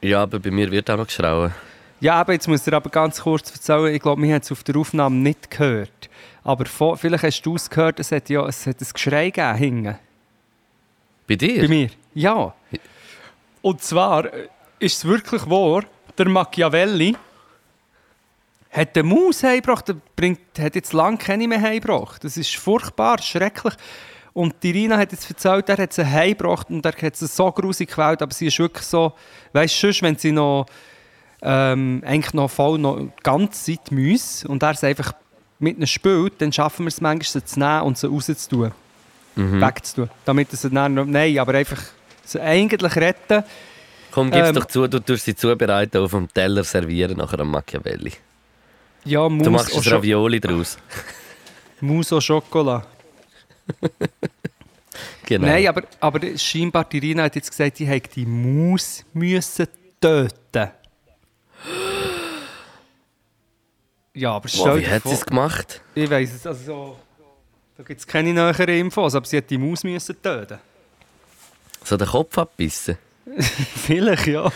Ja, aber bei mir wird auch noch geschrauen. Ja, aber jetzt muss ich dir aber ganz kurz erzählen, ich glaube, wir haben es auf der Aufnahme nicht gehört. Aber vor, vielleicht hast du es gehört, es hat ja es hat ein Geschrei gegeben hinten. Bei dir? Bei mir? Ja. Und zwar äh, ist es wirklich wahr, der Machiavelli hat eine Maus heimgebracht, der bringt, hat jetzt lange keine mehr heimgebracht. Das ist furchtbar, schrecklich. Und die Irina hat jetzt erzählt, er hat sie heimgebracht und er hat sie so grusig gewählt, aber sie ist wirklich so, weißt du, wenn sie noch ähm, eigentlich noch voll noch die ganze Zeit muss und er sie einfach mit ihnen spielt, dann schaffen wir es manchmal, sie zu nehmen und sie rauszutun, Mhm. wegzutun, damit sie dann noch, nein, aber einfach sie eigentlich retten. Komm, gib's Ähm, doch zu, du tust sie zubereiten auf dem Teller servieren nachher am Machiavelli. Ja, Du Mousse machst au ein Ravioli draus. Mousse au Chocolat. Genau. Nein, aber, aber scheinbar, die Irina hat jetzt gesagt, die hätte die Maus müssen töten. Ja, aber stell wie dir hat sie es gemacht? ich weiss es, also so, da gibt es keine näheren Infos, aber sie hat die Maus müssen töten. So den Kopf abbissen? Vielleicht, ja.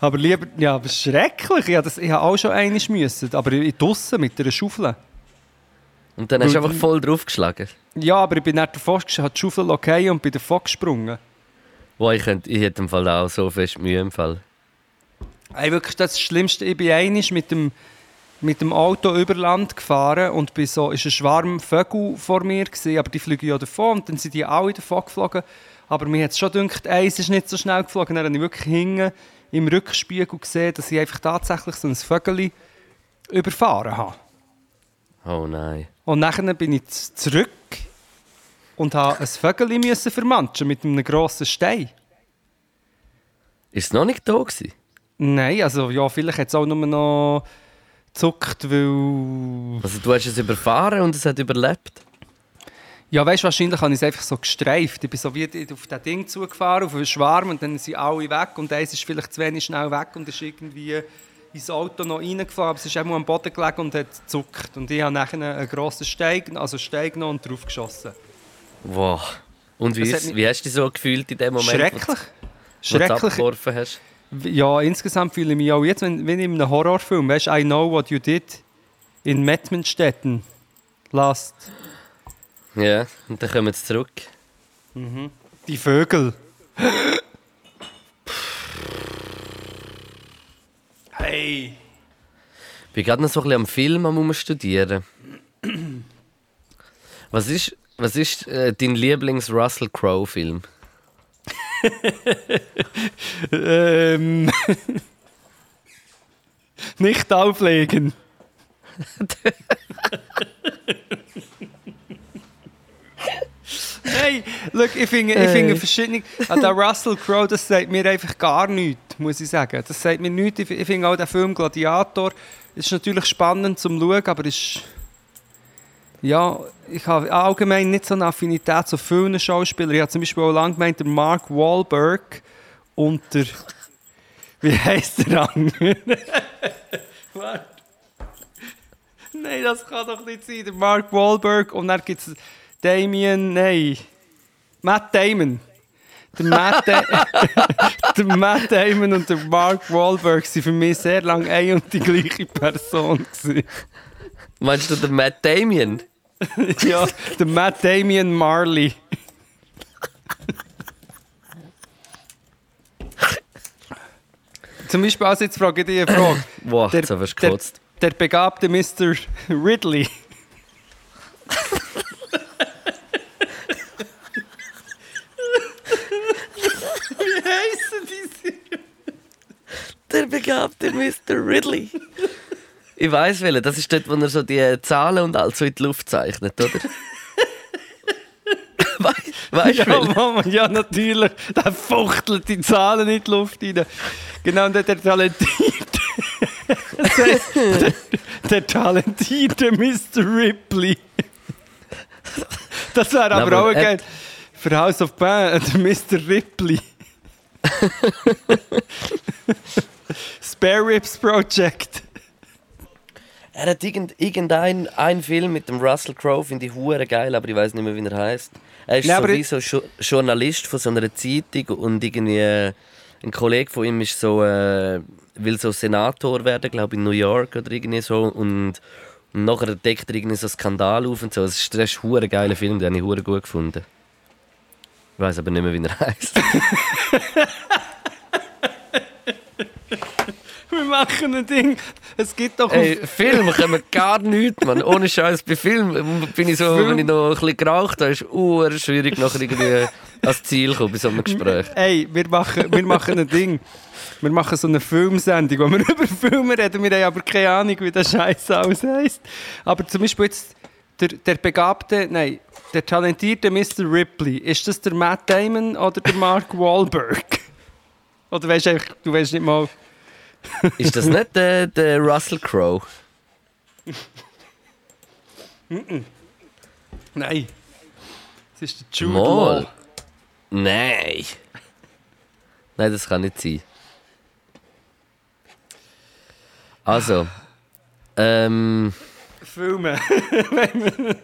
Aber lieber, ja, aber schrecklich, das, ich habe auch schon eines müssen, aber ich draussen mit einer Schaufel. Und dann hast du einfach voll draufgeschlagen. Ja, aber ich bin nicht gesprungen, habe die Schaufel okay und bin davor gesprungen. Boah, ich, könnte, ich hätte im Fall auch so fest Mühe im Fall. Ey, wirklich das Schlimmste, ich bin einmal mit dem, mit dem Auto über Land gefahren und bei so, ist ein Schwarm Vögel vor mir gewesen, aber die fliegen ja davon und dann sind die alle davon geflogen. Aber mir hat es schon gedacht, eins ist nicht so schnell geflogen. Dann habe ich wirklich hinten im Rückspiegel gesehen, dass ich einfach tatsächlich so ein Vögel überfahren habe. Oh nein. Und nachher bin ich zurück und habe ein Vögel müssen vermanschen mit einem grossen Stein. Ist es noch nicht da gewesen? Nein, also ja, vielleicht hat es auch nur noch gezuckt, weil... Also du hast es überfahren und es hat überlebt? Ja, weißt du, wahrscheinlich habe ich es einfach so gestreift. Ich bin so wie auf das Ding zugefahren, auf einen Schwarm und dann sind alle weg und eins ist vielleicht zu wenig schnell weg und ist irgendwie ins Auto noch reingefahren, aber es ist auch am Boden gelegen und hat gezuckt. Und ich habe nachher einen grossen Stein, also Stein genommen und drauf geschossen. Wow. Und wie, ist, mich- wie hast du dich so gefühlt in dem Moment, Schrecklich. wo du Schrecklich. abgeworfen hast? Ja, insgesamt fühle ich mich auch jetzt, wenn, wenn in einem Horrorfilm, weißt du, I know what you did in Mettmanstetten last. Ja, und dann kommen sie zurück. Die Vögel. Hey. Ich bin gerade noch so ein bisschen am Film am Umstudieren. Was ist, was ist äh, dein Lieblings-Russell Crowe-Film? Ähm. Nicht auflegen. Hey, look, ich finde, ich finde verschiedene. Ah, der Russell Crowe, das sagt mir einfach gar nichts, muss ich sagen. Das sagt mir nichts. Ich, finde auch der Film Gladiator ist natürlich spannend zum Schauen, aber ist. Ja, ich habe allgemein nicht so eine Affinität zu vielen Schauspielern. Ich habe zum Beispiel auch lange gemeint, der Mark Wahlberg und der. Wie heißt der andere? Warte. Nein, das kann doch nicht sein. Der Mark Wahlberg und dann gibt es Damien, nein. Matt Damon. Der Matt, der Matt Damon und der Mark Wahlberg waren für mich sehr lange eine und die gleiche Person. gewesen. Meinst du den Matt Damien? ja, der Matt Damien Marley. Zum Beispiel, also jetzt frage ich dich eine Frage. Boah, Der- jetzt hast du der- gekotzt. Der begabte Mr. Ridley. Wie heißen diese? Der begabte Mr. Ridley. Ich weiß welchen. Das ist dort, wo er so die Zahlen und alles so in die Luft zeichnet, oder? Wei- Weißt du Ja? Mama, ja, natürlich. Der fuchtelt die Zahlen in die Luft rein. Genau, und der, der talentierte. heisst, der, der talentierte Mr. Ripley. Das wäre aber, aber auch geil. Für House of Band, der Mr. Ripley. Spare Ribs Project. Er hat irgend, irgendein ein Film mit dem Russell Crowe, finde ich hure geil, aber ich weiß nicht mehr, wie er heißt. Er ist Ja, sowieso jo Journalist von so einer Zeitung und irgendwie äh, ein Kollege von ihm ist so, äh, will so Senator werden, glaube ich, in New York oder irgendwie so und, und nachher deckt er irgendwie so einen Skandal auf und so. Das ist, das ist ein hure geiler Film, den habe ich hure gut gefunden. Ich weiß aber nicht mehr, wie er heißt. Wir machen ein Ding. Es gibt doch Ey, Film können gar nichts, Mann. Ohne Scheiß. Bei Film bin ich so, Film- wenn ich noch ein bisschen geraucht habe, ist es schwierig, nachher irgendwie ans Ziel zu kommen bei so einem Gespräch. Ey, wir machen, wir machen ein Ding. Wir machen so eine Filmsendung, wo wir über Filme reden. Wir haben aber keine Ahnung, wie der Scheiß alles heisst. Aber zum Beispiel jetzt der, der begabte, nein, der talentierte Mr. Ripley. Ist das der Matt Damon oder der Mark Wahlberg? Oder weißt du, du weißt nicht mal. Ist das nicht der, der Russell Crowe? Nein. Das ist der Jude Mal. Law. Nein. Nein, das kann nicht sein. Also. Ähm, Filme.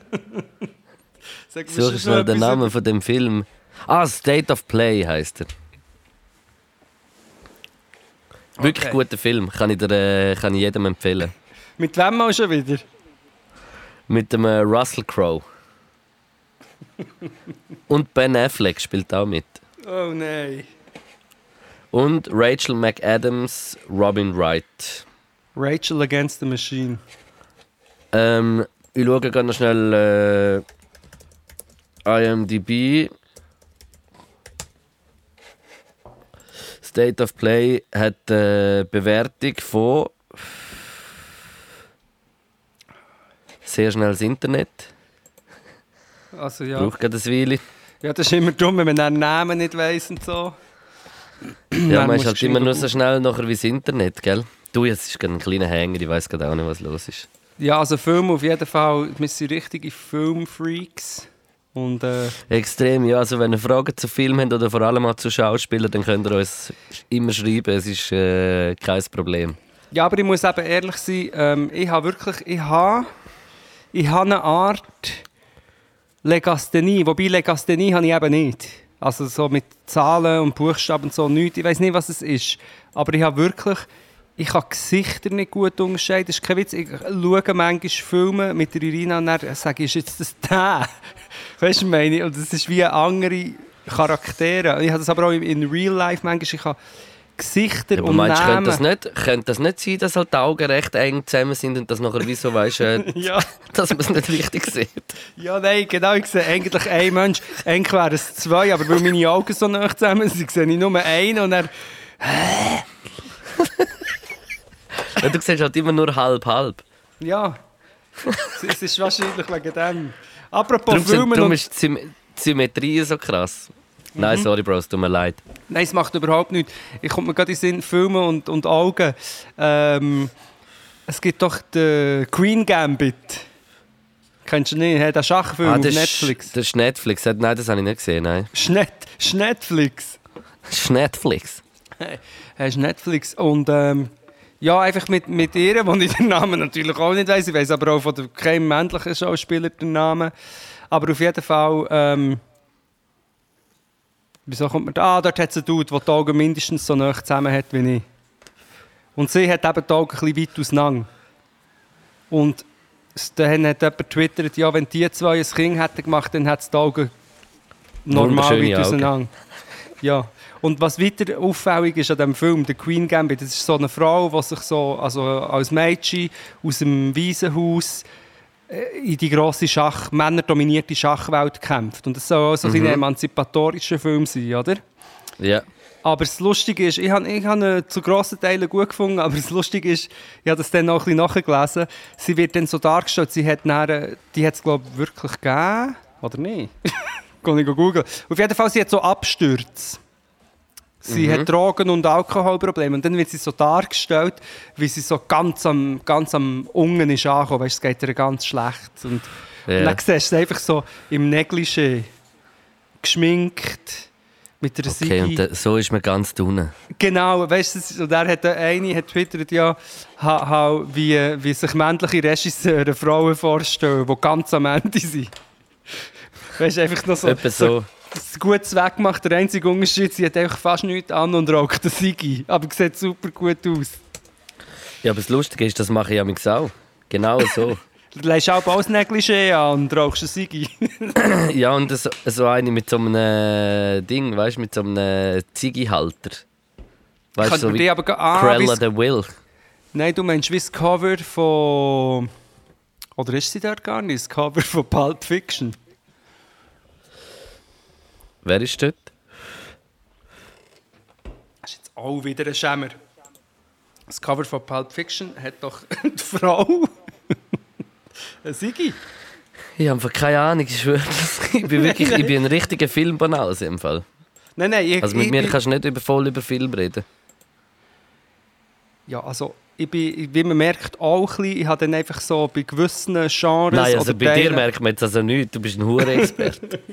Sag schon schnell den Namen von dem Film. Ah, State of Play heißt er. Wirklich Okay. guter Film, kann ich, dir, äh, kann ich jedem empfehlen. Mit wem mal schon wieder? Mit dem äh, Russell Crowe. Und Ben Affleck spielt auch mit. Oh nein. Und Rachel McAdams, Robin Wright. Rachel Against the Machine. Ähm, ich schaue noch schnell äh, IMDb. State of Play hat eine Bewertung von sehr schnell das Internet. Also ja. Braucht gerade eine Weile. Ja, das ist immer dumm, wenn man den Namen nicht weiss und so. Ja, man ist halt immer nur so schnell nachher wie das Internet, gell? Du, jetzt ist gerade ein kleiner Hänger, ich weiß gerade auch nicht, was los ist. Ja, also Film auf jeden Fall. Wir sind richtige Filmfreaks. Und äh, Extrem, ja. Also wenn ihr Fragen zu Filmen habt oder vor allem auch zu Schauspielern, dann könnt ihr uns immer schreiben, es ist äh, kein Problem. ja, aber ich muss eben ehrlich sein, ähm, ich habe wirklich, ich habe, ich habe eine Art Legasthenie, wobei Legasthenie habe ich eben nicht. Also so mit Zahlen und Buchstaben und so nichts. Ich weiß nicht, was es ist. Aber ich habe wirklich, ich kann Gesichter nicht gut unterscheiden. Das ist kein Witz. Ich schaue manchmal Filme mit der Irina und dann sage ich, ist jetzt das der? Weißt du, was ich meine? Und das ist wie andere Charaktere. Ich habe das aber auch in- Real Life manchmal. Ich habe Gesichter Aber und meinst Namen. könnte das, nicht, könnte das nicht sein, dass halt die Augen recht eng zusammen sind und dass nachher wie so weißt, äh, Ja, dass man es nicht richtig sieht? ja, nein, genau. Ich sehe eigentlich einen Mensch. Eigentlich wären es zwei, aber weil meine Augen so nah zusammen sind, sehe ich nur einen und er. Ja, du siehst halt immer nur halb halb. Ja. es, ist wahrscheinlich wegen dem. Apropos Darum, Filmen darum und... ist die Sym- die Symmetrie so krass. Nein, sorry, Bro, es tut mir leid. Nein, es macht überhaupt nichts. Ich komme mir gerade in Sinn, Filme und, und Augen. Ähm, es gibt doch den Queen Gambit. Kennst du nicht? Hey, Der Schachfilm Ah, auf Netflix. Ist, das ist Netflix. Nein, das habe ich nicht gesehen. Nein. Schnet Netflix. Das ist Netflix. Hast Netflix. Und ähm, ja, einfach mit, mit ihr, wo ich den Namen natürlich auch nicht weiß. Ich weiß aber auch von der, keinem männlichen Schauspieler den Namen. Aber auf jeden Fall. Ähm, wieso kommt man da? Ah, dort hat es einen Dude, der die Augen mindestens so nah zusammen hat wie ich. Und sie hat eben die Augen ein bisschen weit auseinander. Und dann hat jemand getwittert, ja, wenn die zwei ein Kind hätten gemacht, dann hätte es die Augen normal weit auseinander. Ja. Und was weiter auffällig ist an diesem Film, der Queen Gambit, das ist so eine Frau, die sich so, also als Mädchen aus dem Waisenhaus äh, in die grosse Schach, männerdominierte Schachwelt kämpft. Und das soll auch so ein emanzipatorischer Film sein, oder? Ja. Aber das Lustige ist, ich habe ich hab ihn zu grossen Teilen gut gefunden, aber das Lustige ist, ich habe das dann noch ein bisschen nachgelesen, sie wird dann so dargestellt, sie hat nachher, die hat es glaube ich wirklich gegeben, oder nicht? Kann ich googeln. Auf jeden Fall, sie hat so Abstürze. Sie hat Drogen- und Alkoholprobleme. Und dann wird sie so dargestellt, wie sie so ganz am, ganz am Unten ist angekommen. Weißt, es geht ihr ganz schlecht. Und, Ja. und dann siehst du sie einfach so im Negligé, geschminkt, Mit der Okay, Sigi. und so ist man ganz unten. Genau, weißt du, und er hat eine hat twittert ja, ha, ha, wie, wie sich männliche Regisseure Frauen vorstellen, die ganz am Ende sind. Weißt du, einfach noch so. Ein gutes Weg gemacht. Der einzige Unterschied, sie hat einfach fast nichts an und raucht den Sigi. Aber sieht super gut aus. Ja, aber das Lustige ist, das mache ich ja mit auch. Genau so. Du legst auch Negligé an und rauchst einen Sigi. ja, und so, so eine mit so einem äh, Ding, weißt du, mit so einem Ziggy-Halter. Weißt du, so wie aber... Ah, Cruella wie's- the Will. Nein, du meinst wie das Cover von... Oder ist sie dort gar nicht? Das Cover von Pulp Fiction. Wer ist dort? Das ist jetzt auch wieder ein Schämer. Das Cover von Pulp Fiction hat doch die Frau. Eine Sigi. Ich habe einfach keine Ahnung, ich schwöre. Ich bin wirklich ich bin ein richtiger Filmbanause im Fall. Nein, nein, ich, Also mit ich, mir ich, kannst du nicht über, voll über Film reden. Ja, also ich bin, wie man merkt, auch ein bisschen, ich habe dann einfach so bei gewissen Genres Nein, also bei dir Teilen- merkt man jetzt also nichts. Du bist ein Hure-Experte.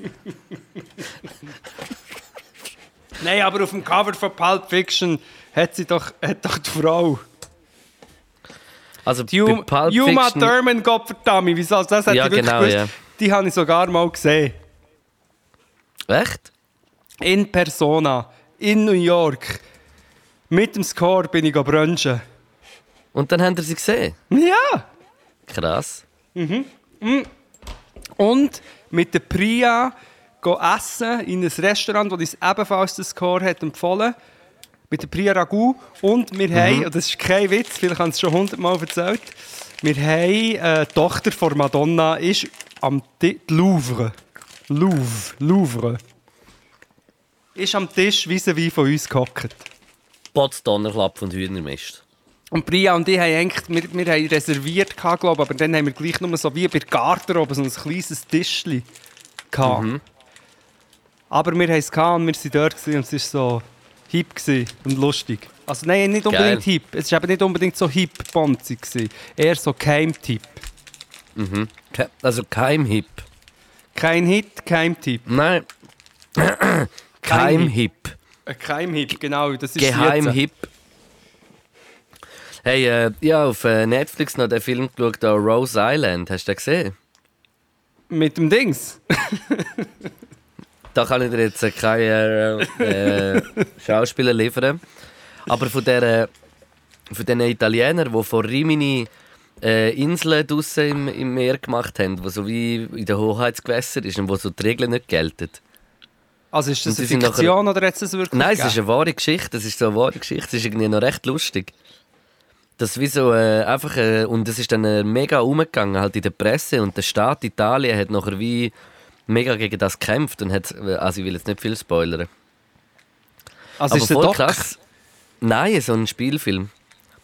Nein, aber auf dem Cover von Pulp Fiction hat sie doch, hat doch die Frau. Also Die bei Uma, Pulp Fiction... Thurman, Gottverdammt, wieso? Das hat Ja, ich wirklich genau, gewusst. ja. Die habe ich sogar mal gesehen. Echt? In Persona, in New York. Mit dem Score bin ich brunchen. Und dann haben wir sie gesehen? Ja! Krass. Und mit der Priya essen in ein Restaurant, das uns ebenfalls den Score hat empfohlen Mit der Priya Ragu. Und wir haben, und das ist kein Witz, vielleicht haben es schon hundertmal erzählt, wir haben äh, die Tochter von Madonna ist am Ti- die Louvre. Louvre. Louvre. Ist am Tisch vis-à-vis von uns gehockt. Potsdonnerklapp und Hühnermist. Und Priya und ich haben eigentlich, wir, wir haben reserviert, gehabt, glaub, aber dann haben wir gleich nur so wie bei der Garderobe so ein kleines Tischchen gehabt. Aber wir haben es gehabt und wir waren dort gewesen und es war so hip und lustig. Also nein, nicht unbedingt Geil. hip. Es war eben nicht unbedingt so hip gewesen. Eher so Keimtipp. Ke- Also kein Hip. Kein Hit, Keimtipp. Nein. Kein Kein Hip. Ein Keimhip, genau. Das ist Geheim jetzt. Hey, äh, ich habe auf äh, Netflix noch den Film geschaut, Rose Island. Hast du den gesehen? Mit dem Dings. Da kann ich dir jetzt äh, keine äh, äh, Schauspieler liefern. Aber von der von den Italienern, die von Rimini äh, Inseln draussen im, im Meer gemacht haben, wo so wie in den Hoheitsgewässern ist und wo so die Regeln nicht gelten. Also ist das eine sind nachher- Fiktion oder hat es das wirklich Nein, es ist gegeben? eine wahre Geschichte. Es ist so eine wahre Geschichte. Es ist irgendwie noch recht lustig. Das wie so äh, einfach äh, und es ist dann äh, mega umgegangen halt in der Presse und der Staat Italien hat nachher wie mega gegen das gekämpft und hat äh, also ich will jetzt nicht viel spoilern. Also Aber ist es voll Doc? krass. Nein, so ein Spielfilm.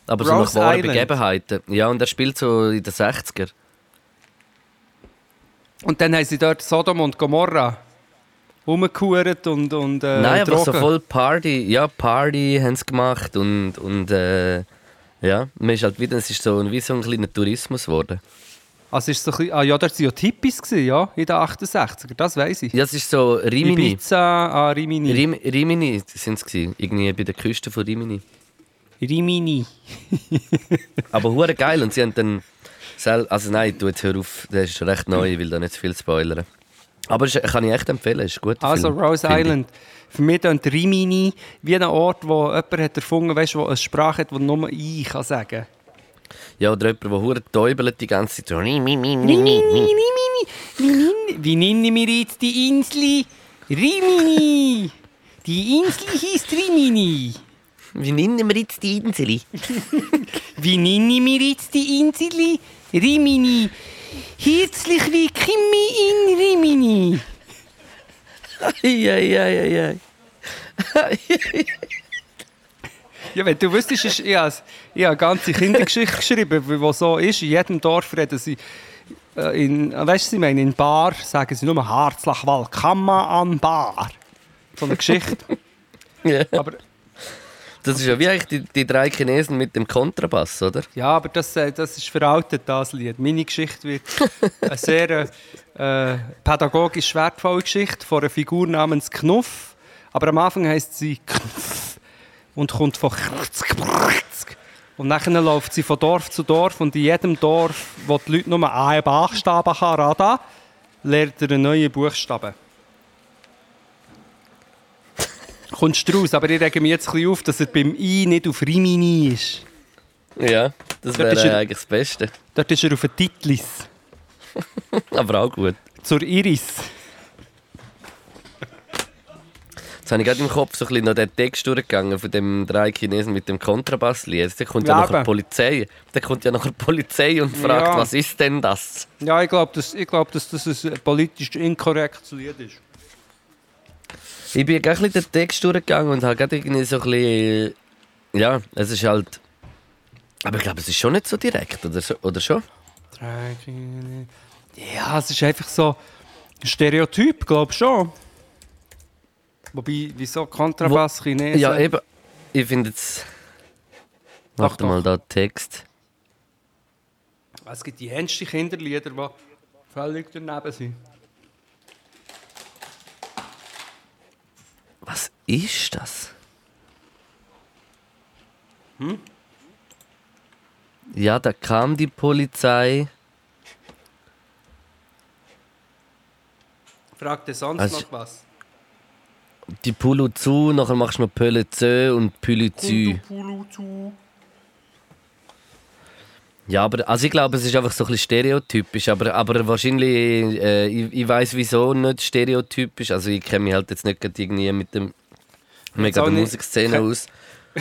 Aber so Rose nach wahren. Begebenheiten. Ja, und er spielt so in den 60er. Und dann haben sie dort Sodom und Gomorra rumgehurt und, und äh, Nein, aber so Drogen. voll Party. Ja, Party haben sie gemacht und, und äh, ja, man ist halt wieder, es ist so wie so ein kleiner Tourismus geworden. Also ist so ein bisschen, ah ja, dort waren ja gewesen, ja, in den 68er, das weiß ich. Ja, es ist so Rimini. Ibiza, ah, Rimini. Rim, Rimini sind es gewesen, irgendwie bei der Küste von Rimini. Rimini. Aber hure geil und sie haben dann, also nein, du jetzt hör auf, das ist recht neu, ich will da nicht zu viel spoilern. Aber es kann ich echt empfehlen, ist ein guter Also Film, Rose finde ich. Für mich klingt Rimini wie ein Ort, wo jemand hat erfunden weißt, wo eine Sprache hat, die nur ich kann sagen Ja, oder jemand, der hure täubelt die ganze Zeit. Wie nennen wir jetzt die Insel? Rimini. Die Insel hieß Rimini. Wie nennen wir jetzt die Insel? Wie nennen wir jetzt die Insel? Rimini. Herzlich willkommen in Rimini. Ja, ja, ja, ja. Ja, wenn du wüsstest, ist, ich habe, ich habe eine ganze Kindergeschichte geschrieben, wo so ist. In jedem Dorf reden sie, äh, in, äh, weißt du, sie meinen, in Bar sagen sie nur herzlich willkommen an Bar. So eine Geschichte. ja. Aber, Das ist ja wie eigentlich die, die drei Chinesen mit dem Kontrabass, oder? ja, aber das, äh, das ist veraltet, das Lied. Meine Geschichte wird eine sehr äh, pädagogisch wertvolle Geschichte von einer Figur namens Knuff. Aber am Anfang heisst sie und kommt von und dann läuft sie von Dorf zu Dorf und in jedem Dorf, wo die Leute nur einen Buchstaben haben, lernt er einen neuen Buchstaben. Kommst du raus, aber ich rege mich jetzt ein bisschen auf, dass er beim I nicht auf Rimini ist. Ja, das wäre er- eigentlich das Beste. Dort ist er auf den Titlis. Aber auch gut. Zur Iris. Jetzt habe ich gerade im Kopf so ein bisschen noch den Text durchgegangen von dem drei Chinesen mit dem Kontrabasslied. Da kommt ja, Ja, nachher die Polizei. Da kommt ja nachher die Polizei und fragt, Ja. was ist denn das? Ja, ich glaube, dass, ich glaub, dass das ein politisch inkorrektes Lied ist. Ich bin gerade ein den Text durchgegangen und habe gerade irgendwie so ein bisschen... Ja, es ist halt... Aber ich glaube, es ist schon nicht so direkt, oder, so, oder schon? Ja, es ist einfach so ein Stereotyp, glaube ich schon. Wobei, wieso Kontrabass Chinesen? Ja, eben. Ich finde jetzt... Warte doch. mal, da Text. Es gibt die ernsten Kinderlieder, die völlig daneben sind. Was ist das? Hm? Ja, da kam die Polizei. Fragt ihr sonst Also- noch was? Die Pulu zu, nachher machst du noch Pölle zu und Pülü zu. Ja, aber also ich glaube, es ist einfach so ein bisschen stereotypisch, aber, aber wahrscheinlich, äh, ich, ich weiß wieso nicht stereotypisch. Also ich kenne mich halt jetzt nicht irgendwie mit dem mega der. Musikszene aus.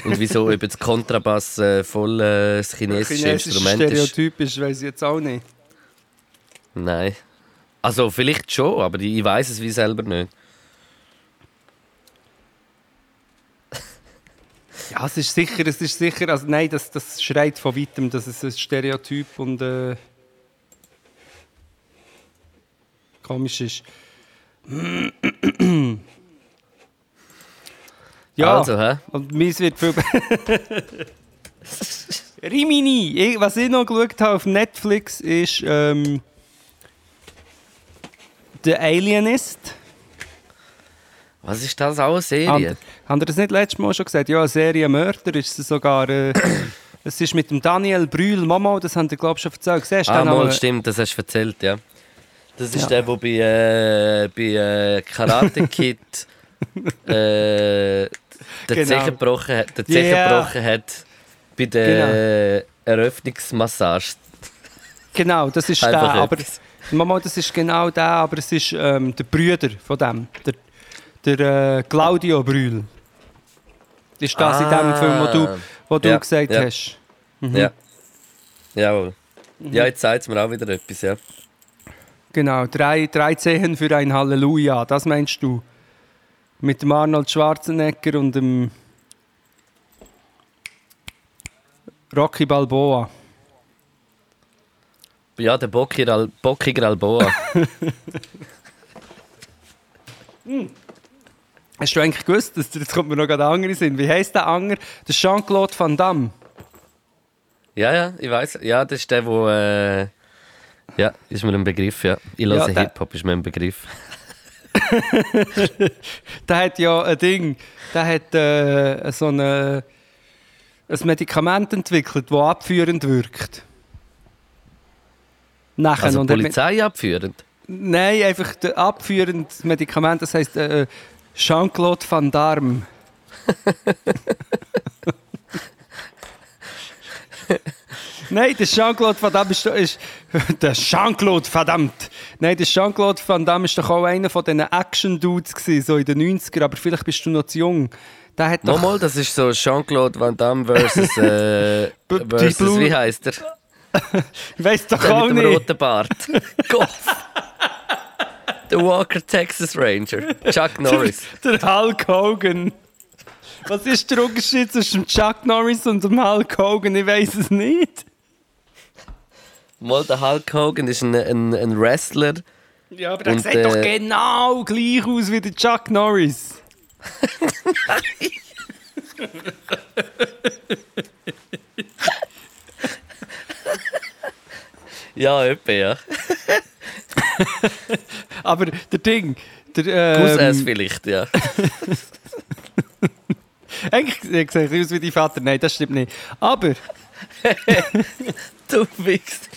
Und wieso ob jetzt Kontrabass äh, voll äh, das chinesische Chinesisches Instrument ist. Stereotyp ist, weiß ich jetzt auch nicht. Nein. Also vielleicht schon, aber ich weiß es wie selber nicht. Ja, es ist sicher, es ist sicher, also nein, das, das schreit von weitem, dass es ein Stereotyp und äh, komisch ist. ja, Also, hä? und meins wird viel... Rimini, ich, was ich noch geschaut habe auf Netflix ist ähm, The Alienist. Was ist das auch eine Serie? Haben, ihr das nicht letztes Mal schon gesagt? Ja, eine Serie Mörder ist es sogar. Äh, es ist mit dem Daniel Brühl, Mama, das haben ihr glaube ich schon erzählt. Siehst ah, mal, stimmt, das hast du erzählt, ja. Das ist Ja. der, der bei, äh, bei äh, Karate Kid äh, den Genau. Zechen gebrochen hat, den Ja. gebrochen hat bei der Eröffnungsmassage. Genau, das ist der. Einfach Aber, etwas. Mama, das ist genau der, aber es ist ähm, der Brüder von dem. Der, der äh, Claudio Brühl. Ist das in dem Film, wo du, wo du Ah. Ja, gesagt ja. hast? Ja. Jawohl. Mhm. Ja, jetzt sagt es mir auch wieder etwas, ja. Genau, drei, drei Zehen für ein Halleluja, das meinst du? Mit dem Arnold Schwarzenegger und dem Rocky Balboa. Ja, der Bockiger, Al Bockiger Alboa. Hast du eigentlich gewusst, dass jetzt kommt mir noch gerade andere sind? Wie heisst der Anger? Der Jean-Claude Van Damme. ja, ja, ich weiß. Ja, das ist der, wo äh, ja, ist mir ein Begriff, ja. Ich höre Ja, der- Hip-Hop, ist mir ein Begriff. Der hat ja ein Ding, der hat äh, so eine, ein Medikament entwickelt, das abführend wirkt. Nachher Also und Polizei abführend. Nein, einfach das abführende Medikament, das heisst äh, Jean-Claude Van Damme. Nein, der Jean-Claude Van Damme ist, ist der Jean-Claude verdammt. Nein, der Jean-Claude Van Damme ist doch auch einer von diesen Action-Dudes gewesen, so in den 90er, aber vielleicht bist du noch zu jung. Der hat Nochmal, das ist so Jean-Claude Van Damme versus, äh, versus wie heißt er? ich weiss doch Der auch mit dem nicht. roten Bart. Gott. Der Walker Texas Ranger. Chuck Norris. Der Hulk Hogan. Was ist der Unterschied zwischen Chuck Norris und dem Hulk Hogan? Ich weiß es nicht. Mal der Hulk Hogan ist ein, ein, ein Wrestler. Ja, aber der Und, sieht doch äh, genau gleich aus wie der Chuck Norris. Ja, etwa, ja. Aber der Ding, der, Cousins ähm, vielleicht, ja. Eigentlich sehe ich aus wie dein Vater. Nein, das stimmt nicht. Aber, Du Wichser.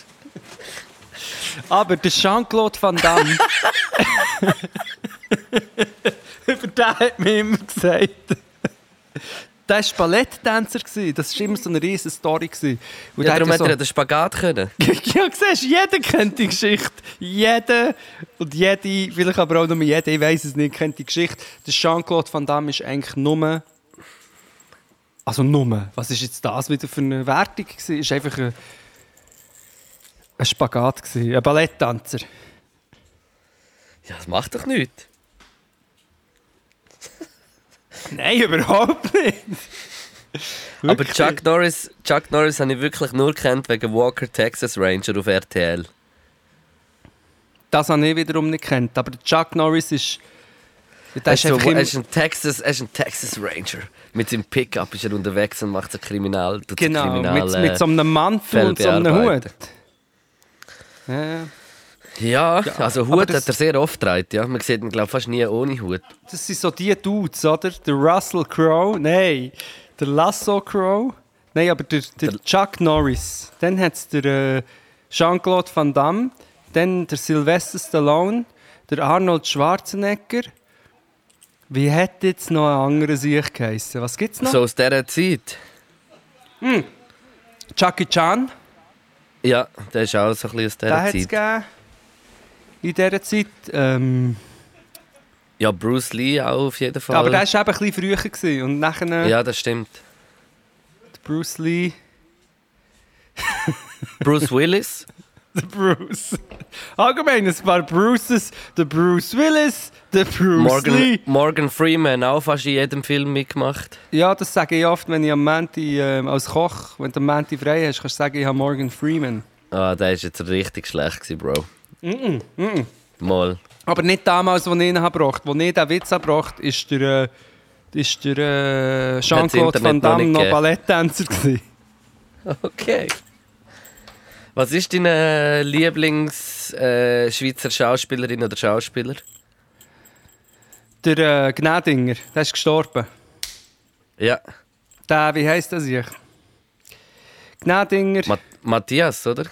aber der Jean-Claude Van Damme... Über den hat mir immer gesagt... Der war Balletttänzer. Das war immer so eine riesige Story. Und Ja, darum hat hat ja er den Spagat können. Ja, siehst jeder kennt die Geschichte. Jeder und jede, vielleicht aber auch nur jeder, ich weiß es nicht, kennt die Geschichte. Der Jean-Claude Van Damme ist eigentlich nur. Also nur. Was ist jetzt das wieder für eine Wertung? gewesen? Ist einfach ein, ein Spagat, gewesen, ein Balletttänzer. Ja, das macht doch nichts. Nein, überhaupt nicht. Aber? Chuck Norris, Chuck Norris habe ich wirklich nur kennt wegen Walker Texas Ranger auf RTL. Das habe ich wiederum nicht kennt. Aber Chuck Norris ist. Er ist so, er, ist ein Texas, er ist ein Texas Ranger. Mit seinem Pickup ist er unterwegs und macht so Kriminal. genau, Kriminal, mit, mit so einem Mantel und so einem Hut. Ja. Ja, also aber Hut das- hat er sehr oft getragen. Ja. Man sieht ihn glaube fast nie ohne Hut. Das sind so die Dudes, oder? Der Russell Crowe, nein. Der Lasso Crowe, nein, aber der, der Chuck Norris. Dann hat es der äh, Jean-Claude Van Damme, dann der Sylvester Stallone, der Arnold Schwarzenegger. Wie hat jetzt noch ein anderer Sieg geheißen? Was gibt's noch? So aus dieser Zeit. Jackie Chan, Ja, der ist auch so ein bisschen aus der dieser es Zeit. gegeben. In dieser Zeit. Ähm, Ja, Bruce Lee auch auf jeden Fall. aber der war eben ein bisschen früher. Gewesen. Und nachher ja, das stimmt. Bruce Lee. Bruce Willis. Der Bruce. Allgemein, ein paar Bruces. Der Bruce Willis, der Bruce Morgan, Lee. Morgan Freeman auch fast in jedem Film mitgemacht. Ja, das sage ich oft, wenn ich am Menti ähm, als Koch, wenn du am Menti frei hast, kannst du sagen, ich habe Morgan Freeman. Ah, der ist jetzt richtig schlecht gewesen, Bro. Mal. Aber nicht damals, als ich ihn habe gebracht. Als ich diesen Witz habe gebracht ist der, äh, ist der äh, Jean-Claude Internet Van noch Damme noch gegeben. Balletttänzer gewesen. Okay. Was ist deine Lieblings-Schweizer äh, Schweizer Schauspielerin oder Schauspieler? Der äh, Gnädinger, der ist gestorben. Ja, Der, wie heisst das ich? Gnädinger, Ma Matthias, oder?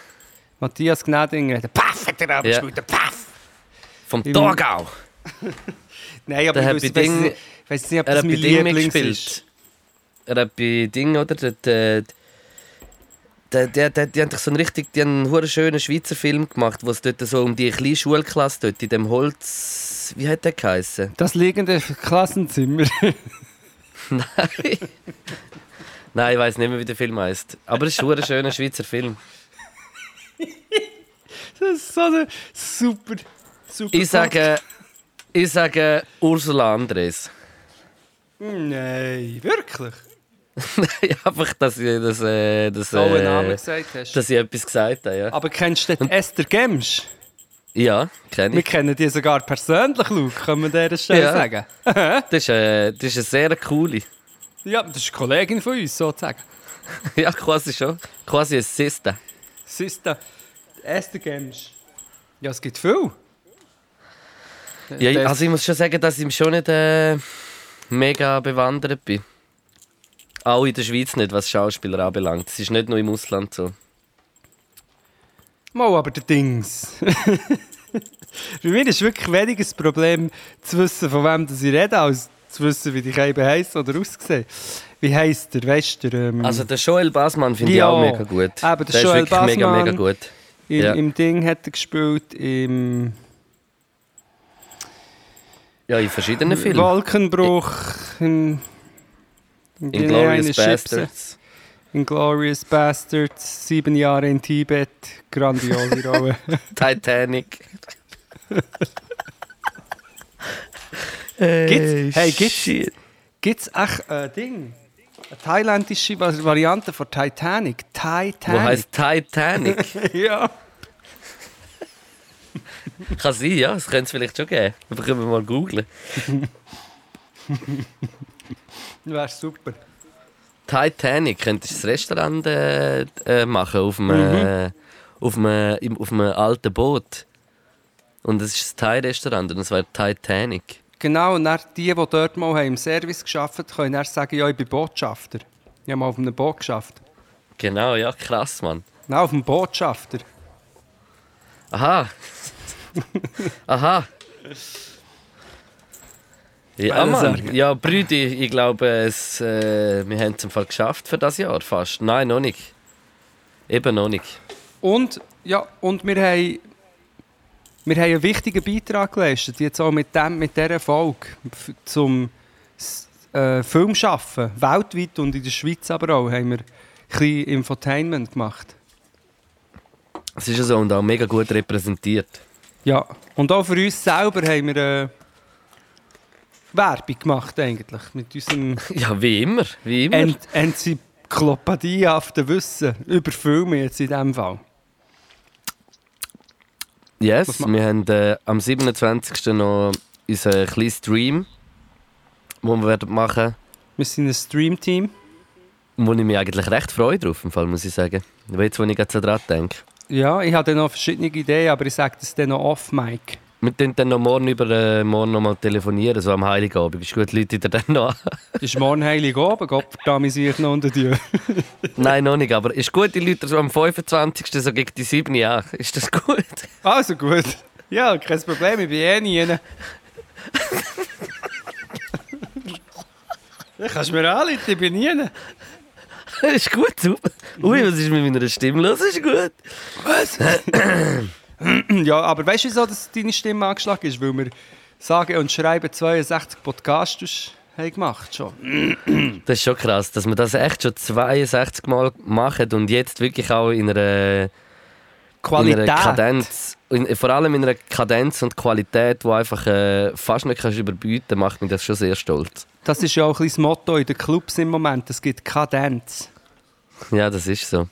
Matthias Gnädinger. Der Paff hat er auch Ja. gespielt, der Paff. Vom Im- Thurgau. Nein, aber Der ich weiss Ding- nicht- weiss nicht, ob Er das hat mein Lieblings ist. Er hat bei Ding, oder? Der, der, der, der, der, die haben so einen richtig, die haben einen schönen Schweizer Film gemacht, wo es dort so um die kleine Schulklasse dort in dem Holz, wie hat der geheißen? Das liegende Klassenzimmer. Nein. Nein, ich weiß nicht mehr, wie der Film heißt. Aber es ist ein schöner Schweizer Film. Das ist so eine super, super. Ich sage, ich sage Ursula Andres. Nein, wirklich? Nein, Einfach, dass ich, das, äh, das, äh, dass ich etwas gesagt habe. Ja, Aber kennst du den Esther Gemsch? ja kenne Wir ich. kennen die sogar persönlich, Luke, kann man an dieser Stelle Ja. sagen. Das ist, äh, das ist eine sehr coole. Ja, das ist eine Kollegin von uns, sozusagen. Ja, quasi schon. Quasi ein Sister. Sister Esther Gemsch. Ja, es gibt viel. Ja, also ich muss schon sagen, dass ich schon nicht äh, mega bewandert bin. Auch in der Schweiz nicht, was Schauspieler anbelangt. Es ist nicht nur im Ausland so. Mal, aber der Dings. Für mich ist wirklich weniger das Problem, zu wissen, von wem das ich rede, als zu wissen, wie die eben heisst oder aussehen. Wie heisst der? Weißt du, ähm, Also der Joel Basman finde ich auch mega gut. Eben, der der Joel ist wirklich mega, mega gut. im, ja. im Ding hat er gespielt, im Ja, in verschiedenen Filmen. Wolkenbruch, im, im Inglourious Chipsen, Bastards. Inglourious Bastards, sieben Jahre in Tibet, grandiose Rolle. Titanic. Gibt's- hey, gibt's- Shit. Gibt es echt ein Ding? Eine thailändische Va- Variante von Titanic? Titanic? Wo heißt Titanic? ja. Kann sein, ja. Das könnte es vielleicht schon geben. Aber können wir mal googlen. Wäre super. Titanic, könntest du das Restaurant äh, äh, machen auf einem, äh, auf, einem, auf einem alten Boot. Und es ist ein Thai-Restaurant und es wäre Titanic. Genau, und dann die, die dort mal haben im Service haben, können dann sagen, ja, ich bin Botschafter. Ich habe mal auf einem Boot geschafft. Genau, ja, krass, Mann. Nein, auf dem Botschafter. Aha. Aha. Ja, Mann. Ja, Brüdi, ich glaube, es, äh, wir haben es im Fall geschafft für das Jahr fast. Nein, noch nicht. Eben noch nicht. Und, ja, und wir haben, wir haben einen wichtigen Beitrag geleistet, jetzt auch mit, dem, mit dieser Folge, zum äh, Filmschaffen. Weltweit und in der Schweiz aber auch haben wir ein bisschen Infotainment gemacht. Es ist ja so und auch mega gut repräsentiert. Ja, und auch für uns selber haben wir äh, Werbung gemacht eigentlich, mit unserem Ja, wie immer. Wie immer. Ent Enzyklopädiehaften Wissen über Filme jetzt in diesem Fall. Yes, wir haben äh, am 27. noch unseren kleinen Stream, den wir werden machen Wir sind ein Stream-Team. wo ich mich eigentlich recht freue drauf, im Fall, muss ich sagen. Jetzt, wo ich gerade so dran denke. Ja, ich habe noch verschiedene Ideen, aber ich sage das dann noch off-mic. Wir können dann noch morgen über äh, morgen noch mal telefonieren, so am Heiligabend. Ist gut, Leute, dann noch an. Ist morgen Heiligabend, Gott verdammt, ich noch unter dir. Nein, noch nicht, aber ist gut, die Leute so am 25. so gegen die 7 Jahre. Ist das gut? Also gut. Ja, kein Problem, ich bin eh nie. Dann kannst du mir anrufen, ich bin nie. ist gut, super. Ui, was ist mit meiner Stimme los? Ist gut. Ja, aber weißt du, wieso dass deine Stimme angeschlagen ist? Weil wir sagen und schreiben 62 Podcasts haben gemacht schon. Das ist schon krass, dass wir das echt schon 62 Mal machen und jetzt wirklich auch in einer, in Qualität. einer Kadenz, in, vor allem in einer Kadenz und Qualität, die einfach äh, fast nicht kannst überbieten macht mich das schon sehr stolz. Das ist ja auch ein das Motto in den Clubs im Moment. Es gibt Kadenz. Ja, das ist so.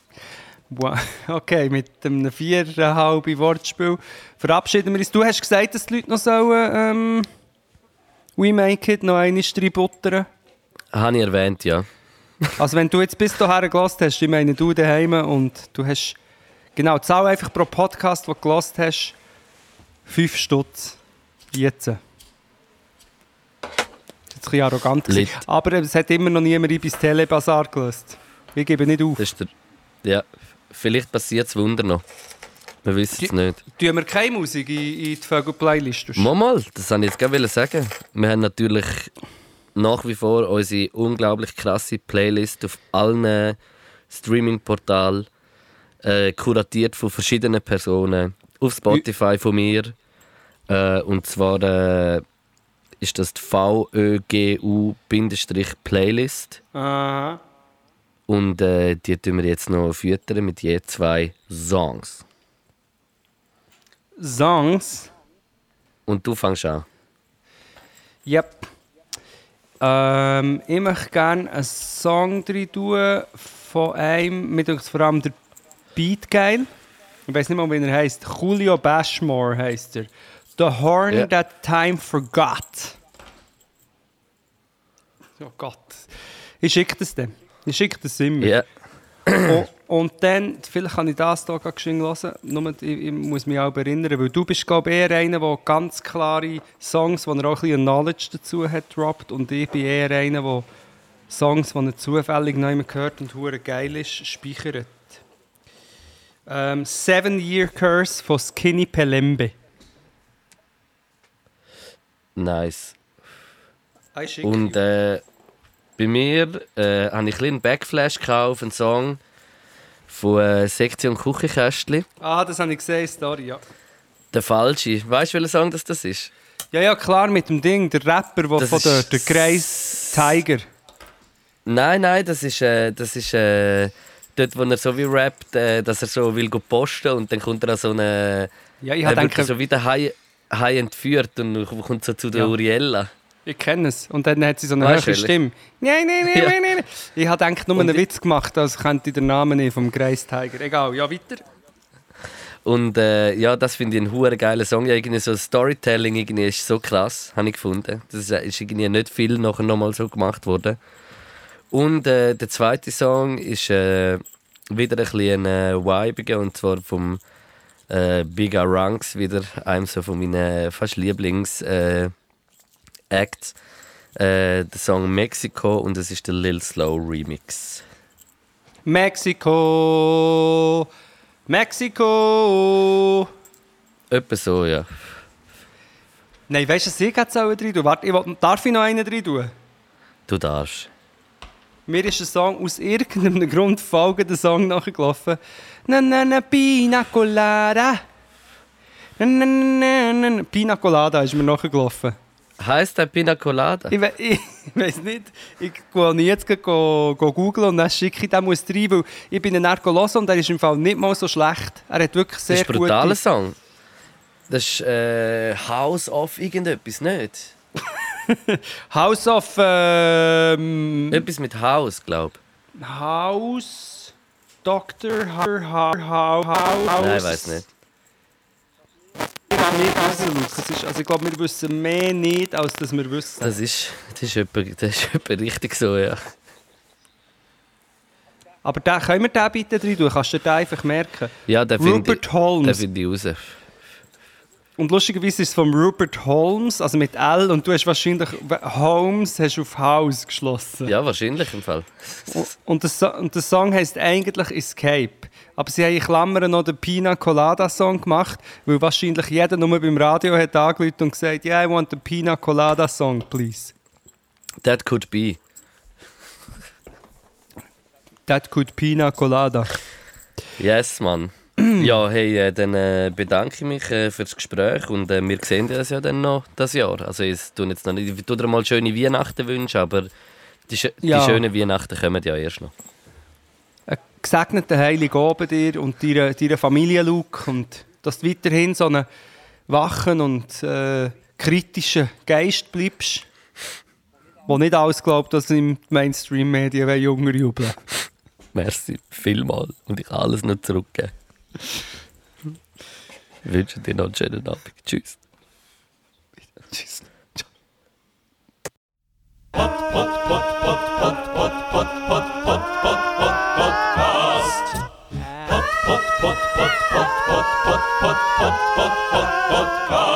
Okay, mit einem viereinhalb Wortspiel verabschieden wir uns. Du hast gesagt, dass die Leute noch sollen, ähm, We Make It noch einmal reinbuttern. Habe ich erwähnt, ja. Also wenn du jetzt bis dahin gelassen hast, ich meine du daheim und du hast, genau, zahl einfach pro Podcast, den du gelassen hast, 5 Stutz. Jetzt. Das ist ein bisschen arrogant. Aber es hat immer noch niemand Ibis Telebazar gelöst. Ich gebe nicht auf. Das ist der, ja. Vielleicht passiert es Wunder noch. Wir wissen es nicht. Tun wir keine Musik in, in die Vögel-Playlist? Mal, mal, das wollte ich jetzt gerade sagen. Wir haben natürlich nach wie vor unsere unglaublich krasse Playlist auf allen Streaming-Portalen, äh, kuratiert von verschiedenen Personen. Auf Spotify von mir. Äh, und zwar äh, ist das die VÖGU-Playlist. Aha. Und äh, die tun wir jetzt noch füttern mit je zwei Songs. Songs. Und du fängst an. Yep. Ähm, ich möchte gerne einen Song drin tun von einem, mit uns vor allem der Beat geil. Ich weiß nicht mal, wie er heißt. Julio Bashmore heißt er. The Horn Ja. That Time Forgot. Oh Gott. Ich schicke das dann. Ich schicke das immer. Ja. Und, und dann, vielleicht kann ich das hier gerade geschwind hören, nur, ich, ich muss mich auch erinnern, weil du bist glaube ich eher einer, der ganz klare Songs, wo er auch ein bisschen Knowledge dazu hat, droppt und ich bin eher einer, der Songs, die er zufällig noch immer gehört und hure geil ist, speichert. Ähm, Seven Year Curse von Skinny Pelembe. Nice. Ah, Und äh, bei mir äh, habe ich ein bisschen Backflash auf einen Song von äh, Sektion Küchenkästchen. Ah, das habe ich gesehen, Story, ja. Der falsche. Weißt du, welcher Song das, das ist? Ja, ja, klar, mit dem Ding, der Rapper, der Das von dort, der Grace Tiger. Nein, nein, das ist, äh, das ist äh, dort, wo er so wie rappt, äh, dass er so will go posten und dann kommt er an so eine. Ja, ich gedacht, so wie der Hai, Hai entführt und kommt so zu der Ja. Uriella. Ich kenne es. Und dann hat sie so eine Weißt höhere Stimme. Nein, nein, nein, Ja. nein, nein. Ich habe gedacht, nur Und einen Witz gemacht, als könnte ich den Namen nicht vom Grace Tiger. Egal, ja, weiter. Und äh, ja, das finde ich einen hure geilen Song. Ja, irgendwie so Storytelling irgendwie ist so krass, habe ich gefunden. Das ist, äh, ist irgendwie nicht viel nachher nochmal so gemacht worden. Und äh, der zweite Song ist äh, wieder ein bisschen äh, vibiger und zwar vom äh, Bigger Ranks, wieder einem so von meinen fast Lieblings äh, Act. Äh, der Song Mexico und es ist der Lil Slow Remix. Mexiko. Mexiko. Etwa so, ja. Nein, weißt du, ich jetzt auch drin tun? Warte, ich will, darf ich noch einen drin tun? Du darfst. Mir ist ein Song aus irgendeinem Grund folgender Song nachgelaufen. Na na na Pina Colada. Na na na na Pina Colada ist mir nachgelaufen. Heißt der Pina Colada? Ich, we ich weiß nicht. Ich gehe jetzt go, go googeln und dann schicke ich den muss rein, weil ich bin ihn dann hören und er ist im Fall nicht mal so schlecht. Er hat wirklich Das sehr ist ein brutaler. Song. Das ist äh, House of irgendetwas, nicht? House of... Ähm, Etwas mit House, glaub. House... Dr. Ha ha House... Nein, ich weiß nicht. Ich glaube nicht wissen, Lukas. Ist- Also ich glaube, wir wissen mehr nicht, als dass wir wissen. Das ist, das ist, etwa, das ist etwa richtig so, ja. Aber den, können wir den bitte rein tun? Kannst du den einfach merken? Ja, der finde ich, den Holmes. ich raus. Und lustigerweise ist es von Rupert Holmes, also mit L. Und du hast wahrscheinlich Holmes hast du auf House geschlossen. Ja, wahrscheinlich im Fall. Und der, so und der Song heißt eigentlich Escape. Aber sie haben in Klammern noch den Pina Colada Song gemacht, weil wahrscheinlich jeder nur beim Radio hat angerufen und gesagt, yeah, I want the Pina Colada Song, please. That could be. That could Pina Colada. Yes, Mann. ja, hey, äh, dann äh, bedanke ich mich äh, für das Gespräch und äh, wir sehen uns ja dann noch das Jahr. Also ich tue jetzt noch nicht, ich tue dir mal schöne Weihnachten wünschen, aber die, schö- Ja. die schönen Weihnachten kommen ja erst noch. Gesegneten Heiligen Abend dir und deiner, deiner Familie, Luke. Und dass du weiterhin so einen wachen und äh, kritischen Geist bleibst, wo nicht alles glaubt, dass im Mainstream-Medien Jünger jubeln Merci vielmal und ich kann alles noch zurückgeben. Ich wünsche dir noch einen schönen Abend. Tschüss. Tschüss. Pod. pod, pod, pod, pod, pod, pod, pod, pod, podcast.